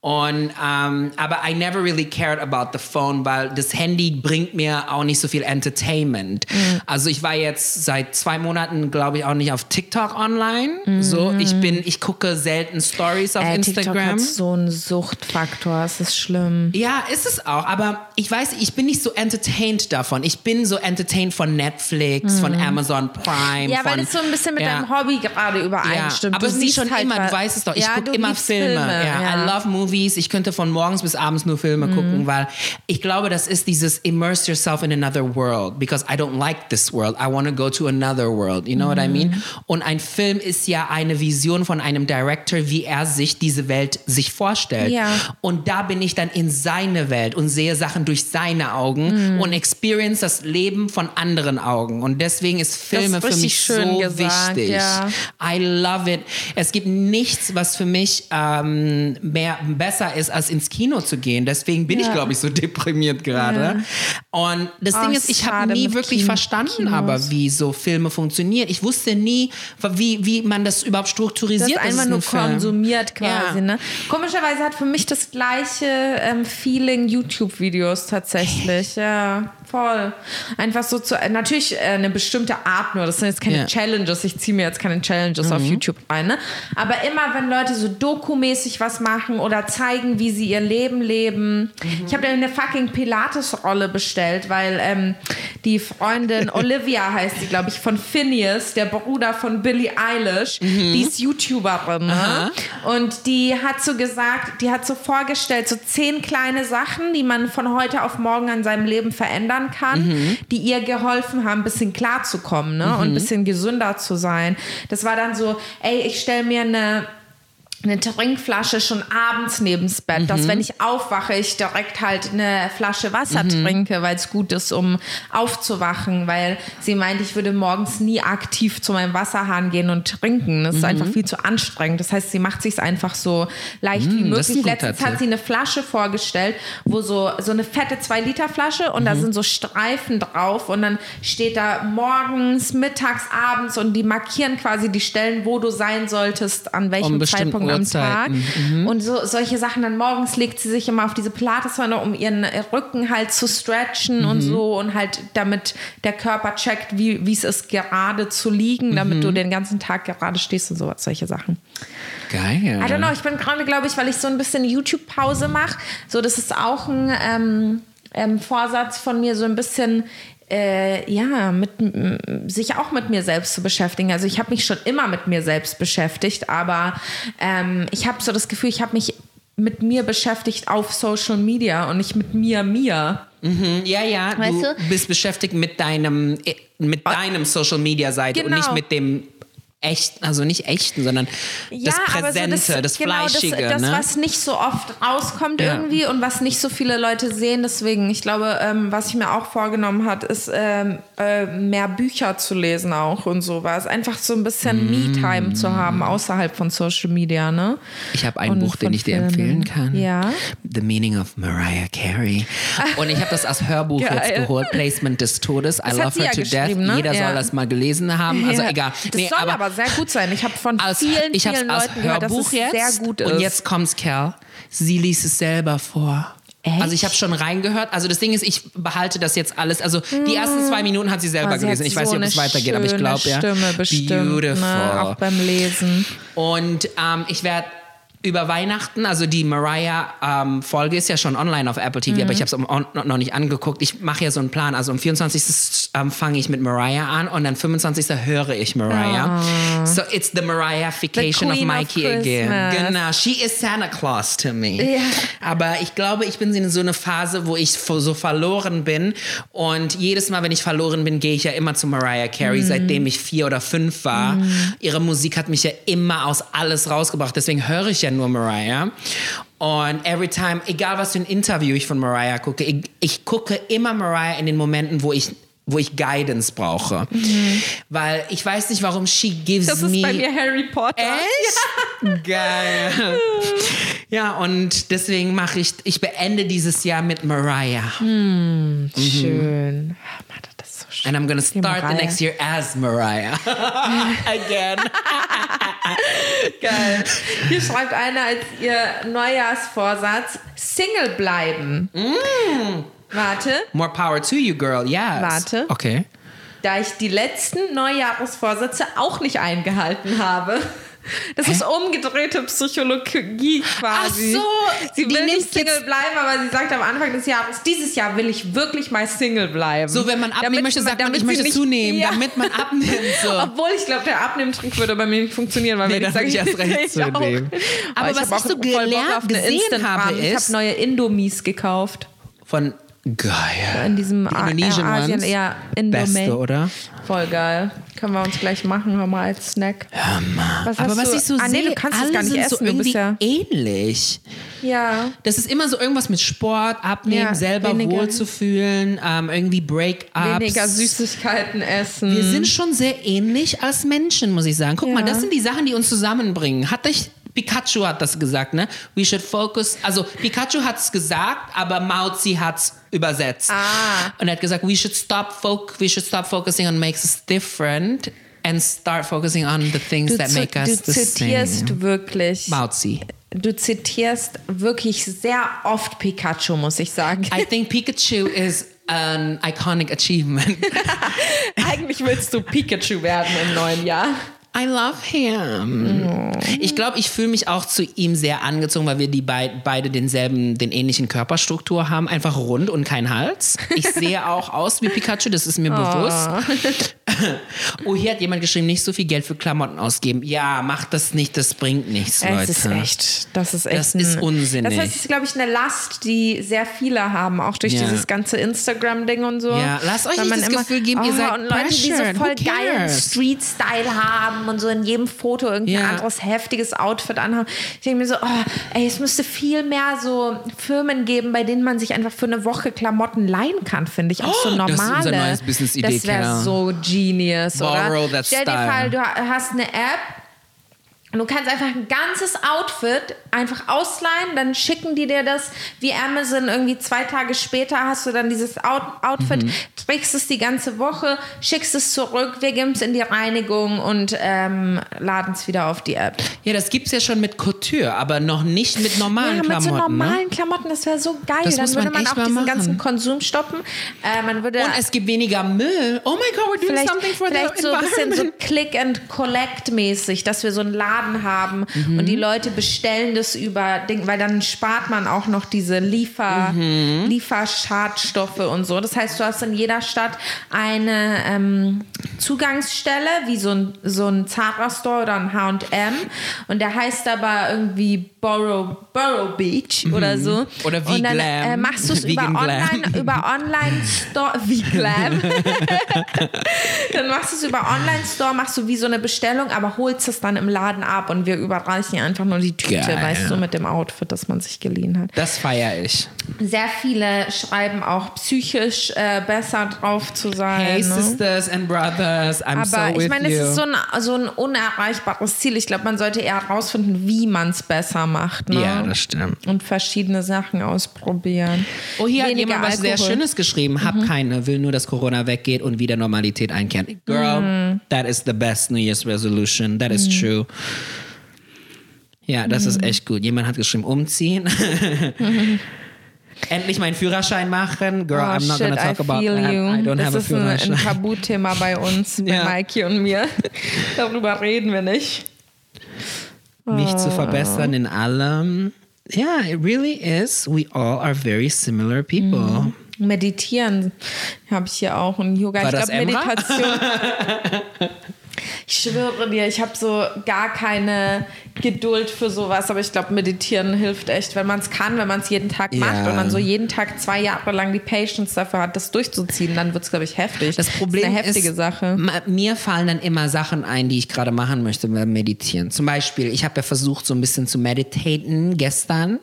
Und, ähm, aber I never really cared about the phone, weil das Handy bringt mir auch nicht so viel Entertainment. Mhm. Also ich war jetzt seit zwei Monaten, glaube ich, auch nicht auf TikTok online. Mhm. So, ich bin, ich gucke selten Stories auf äh, Instagram. TikTok hat so einen Suchtfaktor, es ist schlimm. Ja, ist es auch. Aber ich weiß, ich bin nicht so entertained davon. Ich bin so entertained von Netflix, mhm. von Amazon Prime. Ja, von, weil es so ein bisschen mit ja. deinem Hobby gerade übereinstimmt. Ja, aber siehst schon halt immer, du weißt es doch, ich ja, gucke immer Filme. Filme. Ja. ja. I love movies. Ich könnte von morgens bis abends nur Filme mhm. gucken, weil ich glaube, das ist dieses immerse yourself in another world because I don't like this world. I want to go to another world. You know mhm. what I mean? Mhm. Und ein Film ist ja eine Vision von einem Director, wie er sich diese Welt sich vorstellt. Ja. Und da bin ich dann in seine Welt und sehe Sachen durch seine Augen mhm. und experience das Leben von anderen Augen. Und deswegen ist Filme ist für mich so gesagt, wichtig. Ja. I love it. Es gibt nichts, was für mich ähm, mehr besser ist, als ins Kino zu gehen. Deswegen bin ja. ich, glaube ich, so deprimiert gerade. Ja. Und das oh, Ding ist, ich habe nie wirklich Kino, verstanden, Kinos. aber wie so Filme funktionieren. Ich wusste nie, wie, wie man das überhaupt strukturisiert. Das einfach ein nur Film. konsumiert quasi. Ja. Ne? Komischerweise hat für mich das gleiche ähm, Feeling YouTube-Videos tatsächlich. Ja. Voll. Einfach so zu, natürlich äh, eine bestimmte Art nur. Das sind jetzt keine yeah. Challenges. Ich ziehe mir jetzt keine Challenges mhm. auf YouTube rein. Ne? Aber immer, wenn Leute so dokumäßig was machen oder zeigen, wie sie ihr Leben leben. Mhm. Ich habe eine fucking Pilates-Rolle bestellt, weil ähm, die Freundin Olivia heißt sie, glaube ich, von Phineas, der Bruder von Billie Eilish, mhm. die ist YouTuberin. Ne? Und die hat so gesagt, die hat so vorgestellt, so zehn kleine Sachen, die man von heute auf morgen an seinem Leben verändern verändern kann, mhm. die ihr geholfen haben, ein bisschen klarzukommen ne? Mhm. und ein bisschen gesünder zu sein. Das war dann so, ey, ich stelle mir eine eine Trinkflasche schon abends neben's Bett, mhm. dass wenn ich aufwache, ich direkt halt eine Flasche Wasser mhm. trinke, weil es gut ist, um aufzuwachen, weil sie meint, ich würde morgens nie aktiv zu meinem Wasserhahn gehen und trinken. Das ist mhm. einfach viel zu anstrengend. Das heißt, sie macht sich einfach so leicht wie mhm, möglich. Letztens hat sie eine Flasche vorgestellt, wo so, so eine fette 2-Liter-Flasche und da mhm. sind so Streifen drauf und dann steht da morgens, mittags, abends und die markieren quasi die Stellen, wo du sein solltest, an welchem um Zeitpunkt am Tag. Mhm. Und so, solche Sachen. Dann morgens legt sie sich immer auf diese Pilateswanne, um ihren Rücken halt zu stretchen mhm. und so und halt damit der Körper checkt, wie es ist, gerade zu liegen, damit mhm. du den ganzen Tag gerade stehst und so, solche Sachen. Geil. I don't know, ich bin gerade, glaube ich, weil ich so ein bisschen YouTube-Pause mache. So, das ist auch ein ähm, ähm, Vorsatz von mir, so ein bisschen äh, ja, mit, sich auch mit mir selbst zu beschäftigen. Also ich habe mich schon immer mit mir selbst beschäftigt, aber ähm, ich habe so das Gefühl, ich habe mich mit mir beschäftigt auf Social Media und nicht mit mir, mir. Mhm, ja, ja, weißt du, du bist beschäftigt mit deinem, mit deinem Social Media Seite genau. und nicht genau. mit dem echten, also nicht echten, sondern ja, das Präsente, so das, das genau, Fleischige. Das, das ne? was nicht so oft rauskommt ja. irgendwie und was nicht so viele Leute sehen. Deswegen, ich glaube, ähm, was ich mir auch vorgenommen habe, ist ähm, äh, mehr Bücher zu lesen auch und sowas. Einfach so ein bisschen mm. Me-Time zu haben außerhalb von Social Media. Ne? Ich habe ein und Buch, den ich dir empfehlen kann. Ja. The Meaning of Mariah Carey. Und ich habe das als Hörbuch jetzt geholt. Placement des Todes. I love her ja to death. Ne? Jeder soll das mal gelesen haben. Also egal. Das nee, aber, aber sehr gut sein. Ich habe von als, vielen, ich vielen Leuten gehört, dass es jetzt, sehr gut ist. Und jetzt kommt's, Kerl. Sie liest es selber vor. Echt? Also ich habe schon reingehört. Also das Ding ist, ich behalte das jetzt alles. Also die ersten zwei Minuten hat sie selber sie gelesen. Ich so weiß nicht, ob es weitergeht, aber ich glaube ja. Stimme bestimmt, Beautiful. Ne? Auch beim Lesen. Und ähm, ich werde über Weihnachten, also die Mariah-Folge ähm, ist ja schon online auf Apple TV, mhm. aber ich habe es noch nicht angeguckt. Ich mache ja so einen Plan. Also am 24. Ähm, fange ich mit Mariah an und dann 25. höre ich Mariah. Oh. So it's the Mariah-fication of Mikey of again. Genau, she is Santa Claus to me. Yeah. Aber ich glaube, ich bin in so einer Phase, wo ich so verloren bin und jedes Mal, wenn ich verloren bin, gehe ich ja immer zu Mariah Carey, mhm. seitdem ich vier oder fünf war. Mhm. Ihre Musik hat mich ja immer aus alles rausgebracht, deswegen höre ich ja nur Mariah. Und every time, egal was für ein Interview ich von Mariah gucke, ich, ich gucke immer Mariah in den Momenten, wo ich wo ich Guidance brauche. Weil ich weiß nicht, warum she gives Mhm. Das ist me... bei mir Harry Potter. Echt? Geil. Ja, und deswegen mache ich, ich beende dieses Jahr mit Mariah. Schön. Ah, Mann, das ist so schön. And I'm gonna start the next year as Mariah. Again. Geil. Hier schreibt einer als ihr Neujahrsvorsatz Single bleiben. Warte, More power to you, girl. Yes. Warte. Okay. da ich die letzten Neujahrsvorsätze auch nicht eingehalten habe. Das ist umgedrehte Psychologie quasi. Ach so, sie will nicht Single bleiben, aber sie sagt am Anfang des Jahres, dieses Jahr will ich wirklich mal Single bleiben. So, wenn man abnehmen Damit möchte, sagt man, ich möchte nicht- zunehmen, Ja. damit man abnimmt. So. Obwohl ich glaube, der Abnehmtrick würde bei mir nicht funktionieren, weil Nee, wenn ich sage, ich erst recht ich zunehmen. Aber ich was ich so gelernt- gesehen habe, ich ist- habe neue Indomies gekauft. Von geil. In diesem Die Indonesian äh, Asien, ja, Indomie. Beste, oder? Voll geil. Können wir uns gleich machen, hör mal als Snack. Was Aber was du? ich so ah, nee, sehe, du kannst alle es gar nicht sind essen, so irgendwie ja. ähnlich. Ja. Das ist immer so irgendwas mit Sport, abnehmen, Ja, selber weniger- wohlzufühlen, ähm, irgendwie Break-ups. Weniger Süßigkeiten essen. Wir sind schon sehr ähnlich als Menschen, muss ich sagen. Guck Ja. mal, das sind die Sachen, die uns zusammenbringen. Hat dich Pikachu hat das gesagt, ne? We should focus. Also Pikachu hat es gesagt, aber Tse hat es übersetzt. Ah. Und er hat gesagt, we should stop foc we should stop focusing on makes us different and start focusing on the things du, that make us du the zitierst same. wirklich. Mao Tse. Du zitierst wirklich sehr oft Pikachu, muss ich sagen. I think Pikachu is an iconic achievement. Eigentlich willst du Pikachu werden im neuen Jahr. I love him. Ich glaube, ich fühle mich auch zu ihm sehr angezogen, weil wir die beid, beide denselben, den ähnlichen Körperstruktur haben. Einfach rund und kein Hals. Ich sehe auch aus wie Pikachu, das ist mir bewusst. Oh, hier hat jemand geschrieben, nicht so viel Geld für Klamotten ausgeben. Ja, macht das nicht, das bringt nichts, Leute. Es ist echt, das ist echt. Das ist ein- unsinnig. Das ist, glaube ich, eine Last, die sehr viele haben, auch durch Ja. dieses ganze Instagram-Ding und so. Ja, lasst euch nicht das Gefühl geben, ihr seid und Leute, die so voll geilen? Street-Style haben und so in jedem Foto irgendein Ja. anderes heftiges Outfit anhaben. Ich denke mir so, oh, ey, es müsste viel mehr so Firmen geben, bei denen man sich einfach für eine Woche Klamotten leihen kann, finde ich. Auch so Oh, normale. das ist unser neues Business-Idee, Das wäre so genius, Borrow oder? that Stell dir mal, du hast eine App, und du kannst einfach ein ganzes Outfit einfach ausleihen, dann schicken die dir das wie Amazon. Irgendwie zwei Tage später hast du dann dieses Out Outfit, Mhm. trägst es die ganze Woche, schickst es zurück, wir geben es in die Reinigung und ähm, laden es wieder auf die App. Ja, das gibt's ja schon mit Couture, aber noch nicht mit normalen Ja, mit so Klamotten. ne? normalen Klamotten, das wäre so geil. Das dann muss würde man man auch diesen machen. ganzen Konsum stoppen. Äh, man würde Und es gibt weniger Müll. Oh my God, we're doing vielleicht, something for vielleicht the so ein bisschen so. Click and Collect mäßig, dass wir so einen Laden haben Mhm. und die Leute bestellen das über Ding, weil dann spart man auch noch diese Liefer, Mhm. Lieferschadstoffe und so. Das heißt, du hast in jeder Stadt eine ähm, Zugangsstelle, wie so ein, so ein Zara Store oder ein H&M und der heißt aber irgendwie Borough, Borough Beach oder so. Mhm. Oder wie und dann. Äh, machst du es über online, über Online Store, wie Glam. dann machst du es über Online-Store, machst du wie so eine Bestellung, aber holst es dann im Laden ab und wir überreichen einfach nur die Tüte, Geil. weißt du, mit dem Outfit, das man sich geliehen hat. Das feiere ich. Sehr viele schreiben auch psychisch äh, besser drauf zu sein. Hey, ne? sisters and brothers, I'm so Aber with ich meine, es ist so ein, so ein unerreichbares Ziel. Ich glaube, man sollte eher herausfinden, wie man es besser macht. Ne? ja, das stimmt. Und verschiedene Sachen ausprobieren. Oh, hier hat Weniger jemand was sehr Alkohol. Mhm. Schönes geschrieben. Hab keine, will nur, dass Corona weggeht und wieder Normalität einkehrt. Girl, Mhm. that is the best New Year's resolution. That is true. Ja, das Mhm. ist echt gut. Jemand hat geschrieben, umziehen. Endlich meinen Führerschein machen. Girl, Oh, I'm not shit, gonna talk I about feel that. you. I don't das have a ist ein, ein Führerschein. Tabuthema bei uns, bei Ja. Mikey und mir. Darüber reden wir nicht. Mich Oh. zu verbessern in allem. Yeah, it really is. We all are very similar people. Mhm. Meditieren habe ich hier auch und Yoga. War ich glaube? Meditation. ich schwöre dir, ich habe so gar keine Geduld für sowas, aber ich glaube, meditieren hilft echt, wenn man es kann, wenn man es jeden Tag macht Ja. und dann so jeden Tag zwei Jahre lang die Patience dafür hat, das durchzuziehen, dann wird es, glaube ich, heftig. Das Problem ist eine heftige ist, Sache. Mir fallen dann immer Sachen ein, die ich gerade machen möchte beim Meditieren. Zum Beispiel, ich habe ja versucht, so ein bisschen zu meditaten gestern,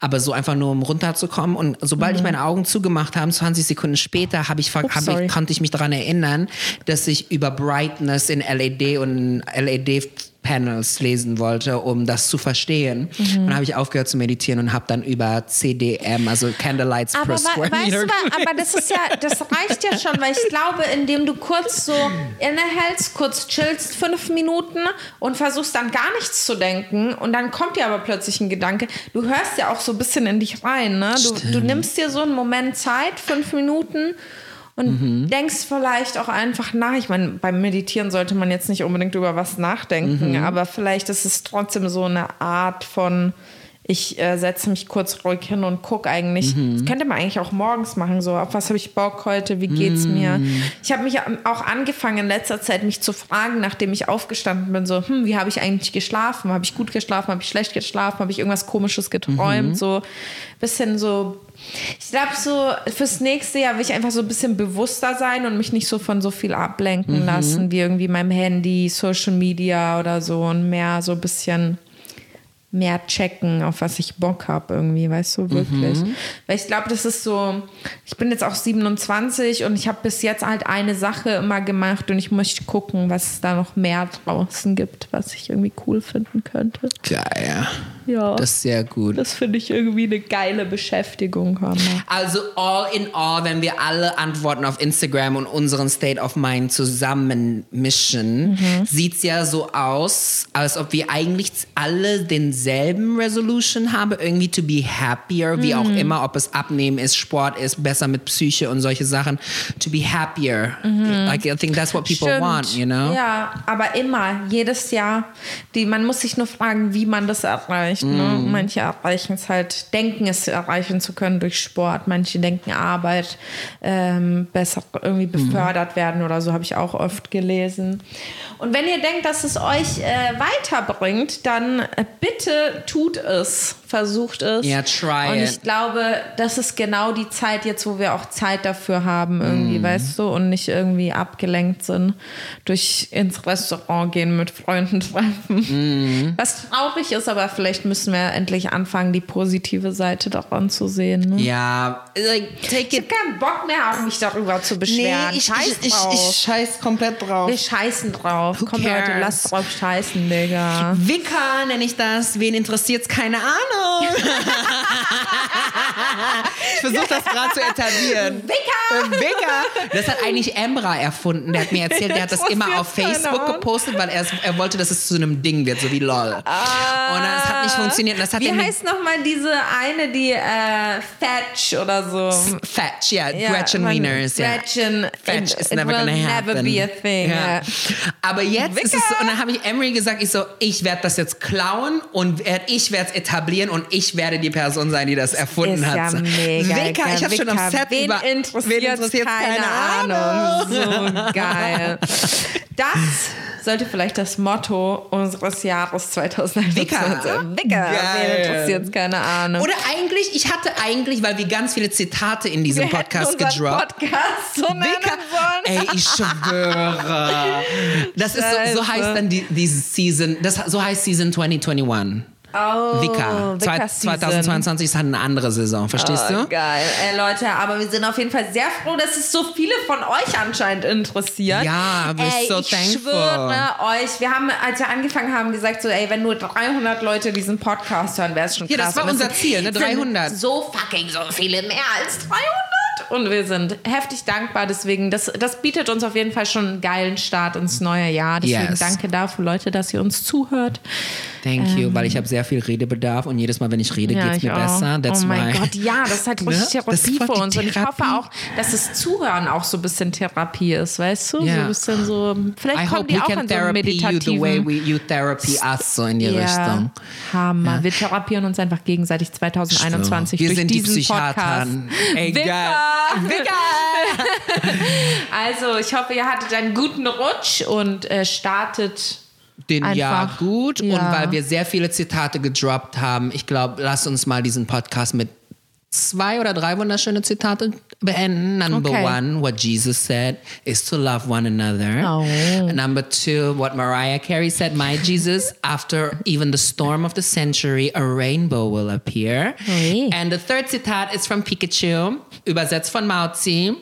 aber so einfach nur, um runterzukommen. Und sobald ich meine Augen zugemacht habe, 20 Sekunden später, habe ich, Mhm. Ups, hab ich, konnte ich mich daran erinnern, dass ich über Brightness in LED und LED Panels lesen wollte, um das zu verstehen. Mhm. Dann habe ich aufgehört zu meditieren und habe dann über CDM, also Candlelights Aber per Square weißt Meter. du, wa- aber das ist ja, das reicht ja schon, weil ich glaube, indem du kurz so innehältst, kurz chillst fünf Minuten und versuchst dann gar nichts zu denken und dann kommt dir aber plötzlich ein Gedanke. Du hörst ja auch so ein bisschen in dich rein, ne? Du, du nimmst dir so einen Moment Zeit, fünf Minuten und denkst vielleicht auch einfach nach. Ich meine, beim Meditieren sollte man jetzt nicht unbedingt über was nachdenken, aber vielleicht ist es trotzdem so eine Art von ich äh, setze mich kurz ruhig hin und gucke eigentlich. Das könnte man eigentlich auch morgens machen, so auf was habe ich Bock heute, wie geht's mir. Ich habe mich auch angefangen in letzter Zeit mich zu fragen, nachdem ich aufgestanden bin, so, hm, wie habe ich eigentlich geschlafen? Habe ich gut geschlafen? Habe ich schlecht geschlafen? Habe ich irgendwas komisches geträumt? So bisschen so ich glaube, so fürs nächste Jahr will ich einfach so ein bisschen bewusster sein und mich nicht so von so viel ablenken lassen, wie irgendwie meinem Handy, Social Media oder so und mehr so ein bisschen mehr checken, auf was ich Bock habe irgendwie, weißt du, wirklich. Weil ich glaube, das ist so, ich bin jetzt auch 27 und ich habe bis jetzt halt eine Sache immer gemacht und ich möchte gucken, was es da noch mehr draußen gibt, was ich irgendwie cool finden könnte. Geil. Ja. Das ist sehr gut. Das finde ich irgendwie eine geile Beschäftigung, Hammer. Also all in all, wenn wir alle Antworten auf Instagram und unseren State of Mind zusammen mischen, Mhm. sieht's ja so aus, als ob wir eigentlich alle denselben Resolution haben, irgendwie to be happier, wie Mhm. auch immer, ob es Abnehmen ist, Sport ist, besser mit Psyche und solche Sachen, to be happier. Like, I think that's what people Mhm. Stimmt. want, you know? Ja, aber immer, jedes Jahr. Die, man muss sich nur fragen, wie man das erreicht. Ne? Mhm. Manche erreichen es halt, denken es erreichen zu können durch Sport. Manche denken Arbeit ähm, besser irgendwie Mhm. befördert werden oder so, habe ich auch oft gelesen. Und wenn ihr denkt, dass es euch äh, weiterbringt, dann äh, bitte tut es. Versucht es. Ja, try Und it. ich glaube, das ist genau die Zeit jetzt, wo wir auch Zeit dafür haben, irgendwie, Mhm. weißt du, und nicht irgendwie abgelenkt sind durch ins Restaurant gehen, mit Freunden treffen. Mhm. Was traurig ist, aber vielleicht müssen wir endlich anfangen, die positive Seite daran zu sehen. Ne? Ja, like, Ich habe it. keinen Bock mehr, auch mich darüber zu Nee, beschweren. ich, Scheiß ich, ich, drauf. ich scheiß komplett drauf. wir scheißen drauf. Who Komm Leute, cares? lasst drauf scheißen, Digga. Wicker nenne ich das. Wen interessiert's? Keine Ahnung. Ich versuche das gerade zu etablieren. Wicker! Wicker! Das hat eigentlich Emra erfunden. Der hat mir erzählt, der hat das immer auf Facebook gepostet, weil er, er wollte, dass es zu einem Ding wird, so wie LOL. Und das hat nicht funktioniert. Das hat Wie heißt nochmal diese eine, die äh, Fetch oder so? Fetch, ja, Ja, Gretchen Wieners, ja. Gretchen, Fetch it- is never gonna happen. never be a thing. Ja. Ja. Aber jetzt ist es Wicker. so, und dann habe ich Emery gesagt, ich so, ich werde das jetzt klauen und ich werde es etablieren und ich werde die Person sein, die das erfunden Ist hat. ja mega Wicker, ich habe schon am. Set Wen über... interessiert, interessiert's? keine, Ahnung. So geil. Das sollte vielleicht das Motto unseres Jahres 2021 Wicker. sein. Wicker. Wen interessiert keine Ahnung. Oder eigentlich, ich hatte eigentlich, weil wir ganz viele Zitate in diesem Wir Podcast gedroppt. Podcast so nennen. Ey, ich schwöre. Das ist so, so heißt dann die, diese Season, das, so heißt Season 2021. Oh, Season. 2022 ist halt eine andere Saison, verstehst Oh, du? geil. Ey, Leute, aber wir sind auf jeden Fall sehr froh, dass es so viele von euch anscheinend interessiert. Ja, we're ey, so ich thankful. schwöre euch, wir haben, als wir angefangen haben, gesagt so, ey, wenn nur 300 Leute diesen Podcast hören, wäre es schon Ja, das krass. war unser Ziel, ne? sind 300. So fucking so viele mehr als 300. Und wir sind heftig dankbar. Deswegen, das, das bietet uns auf jeden Fall schon einen geilen Start ins neue Jahr. Deswegen Yes. danke dafür, Leute, dass ihr uns zuhört. Thank you, weil ich habe sehr viel Redebedarf und jedes Mal, wenn ich rede, geht's ich mir auch. besser. That's oh mein. Gott, ja, das ist halt richtig Ne? Das Therapie für uns. Und ich hoffe Therapie. auch, dass das Zuhören auch so ein bisschen Therapie ist, weißt du? So Ja. ein bisschen so, vielleicht I kommen die auch in so einen you the way meditativen... we, you therapy us, so in die ja, Richtung. Hammer. Wir therapieren uns einfach gegenseitig 2021 Wir durch sind die. Podcast. Geil. Wicker. Also, ich hoffe, ihr hattet einen guten Rutsch und äh, startet den Jahr Einfach, gut und ja. weil wir sehr viele Zitate gedroppt haben. Ich glaube, lass uns mal diesen Podcast mit zwei oder drei wunderschöne Zitate beenden. Number Okay. one, what Jesus said is to love one another. Oh. Number two, what Mariah Carey said, my Jesus, after even the storm of the century, a rainbow will appear. Ui. And the third Zitat is from Pikachu, übersetzt von Mauzi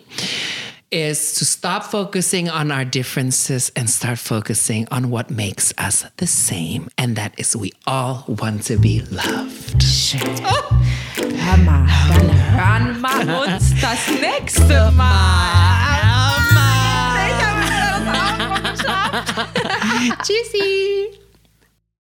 is to stop focusing on our differences and start focusing on what makes us the same. And that is we all want to be loved. Oh, Hör mal, dann hören wir uns das nächste Mal. Ich habe wieder das Abendbrot geschafft. Tschüssi.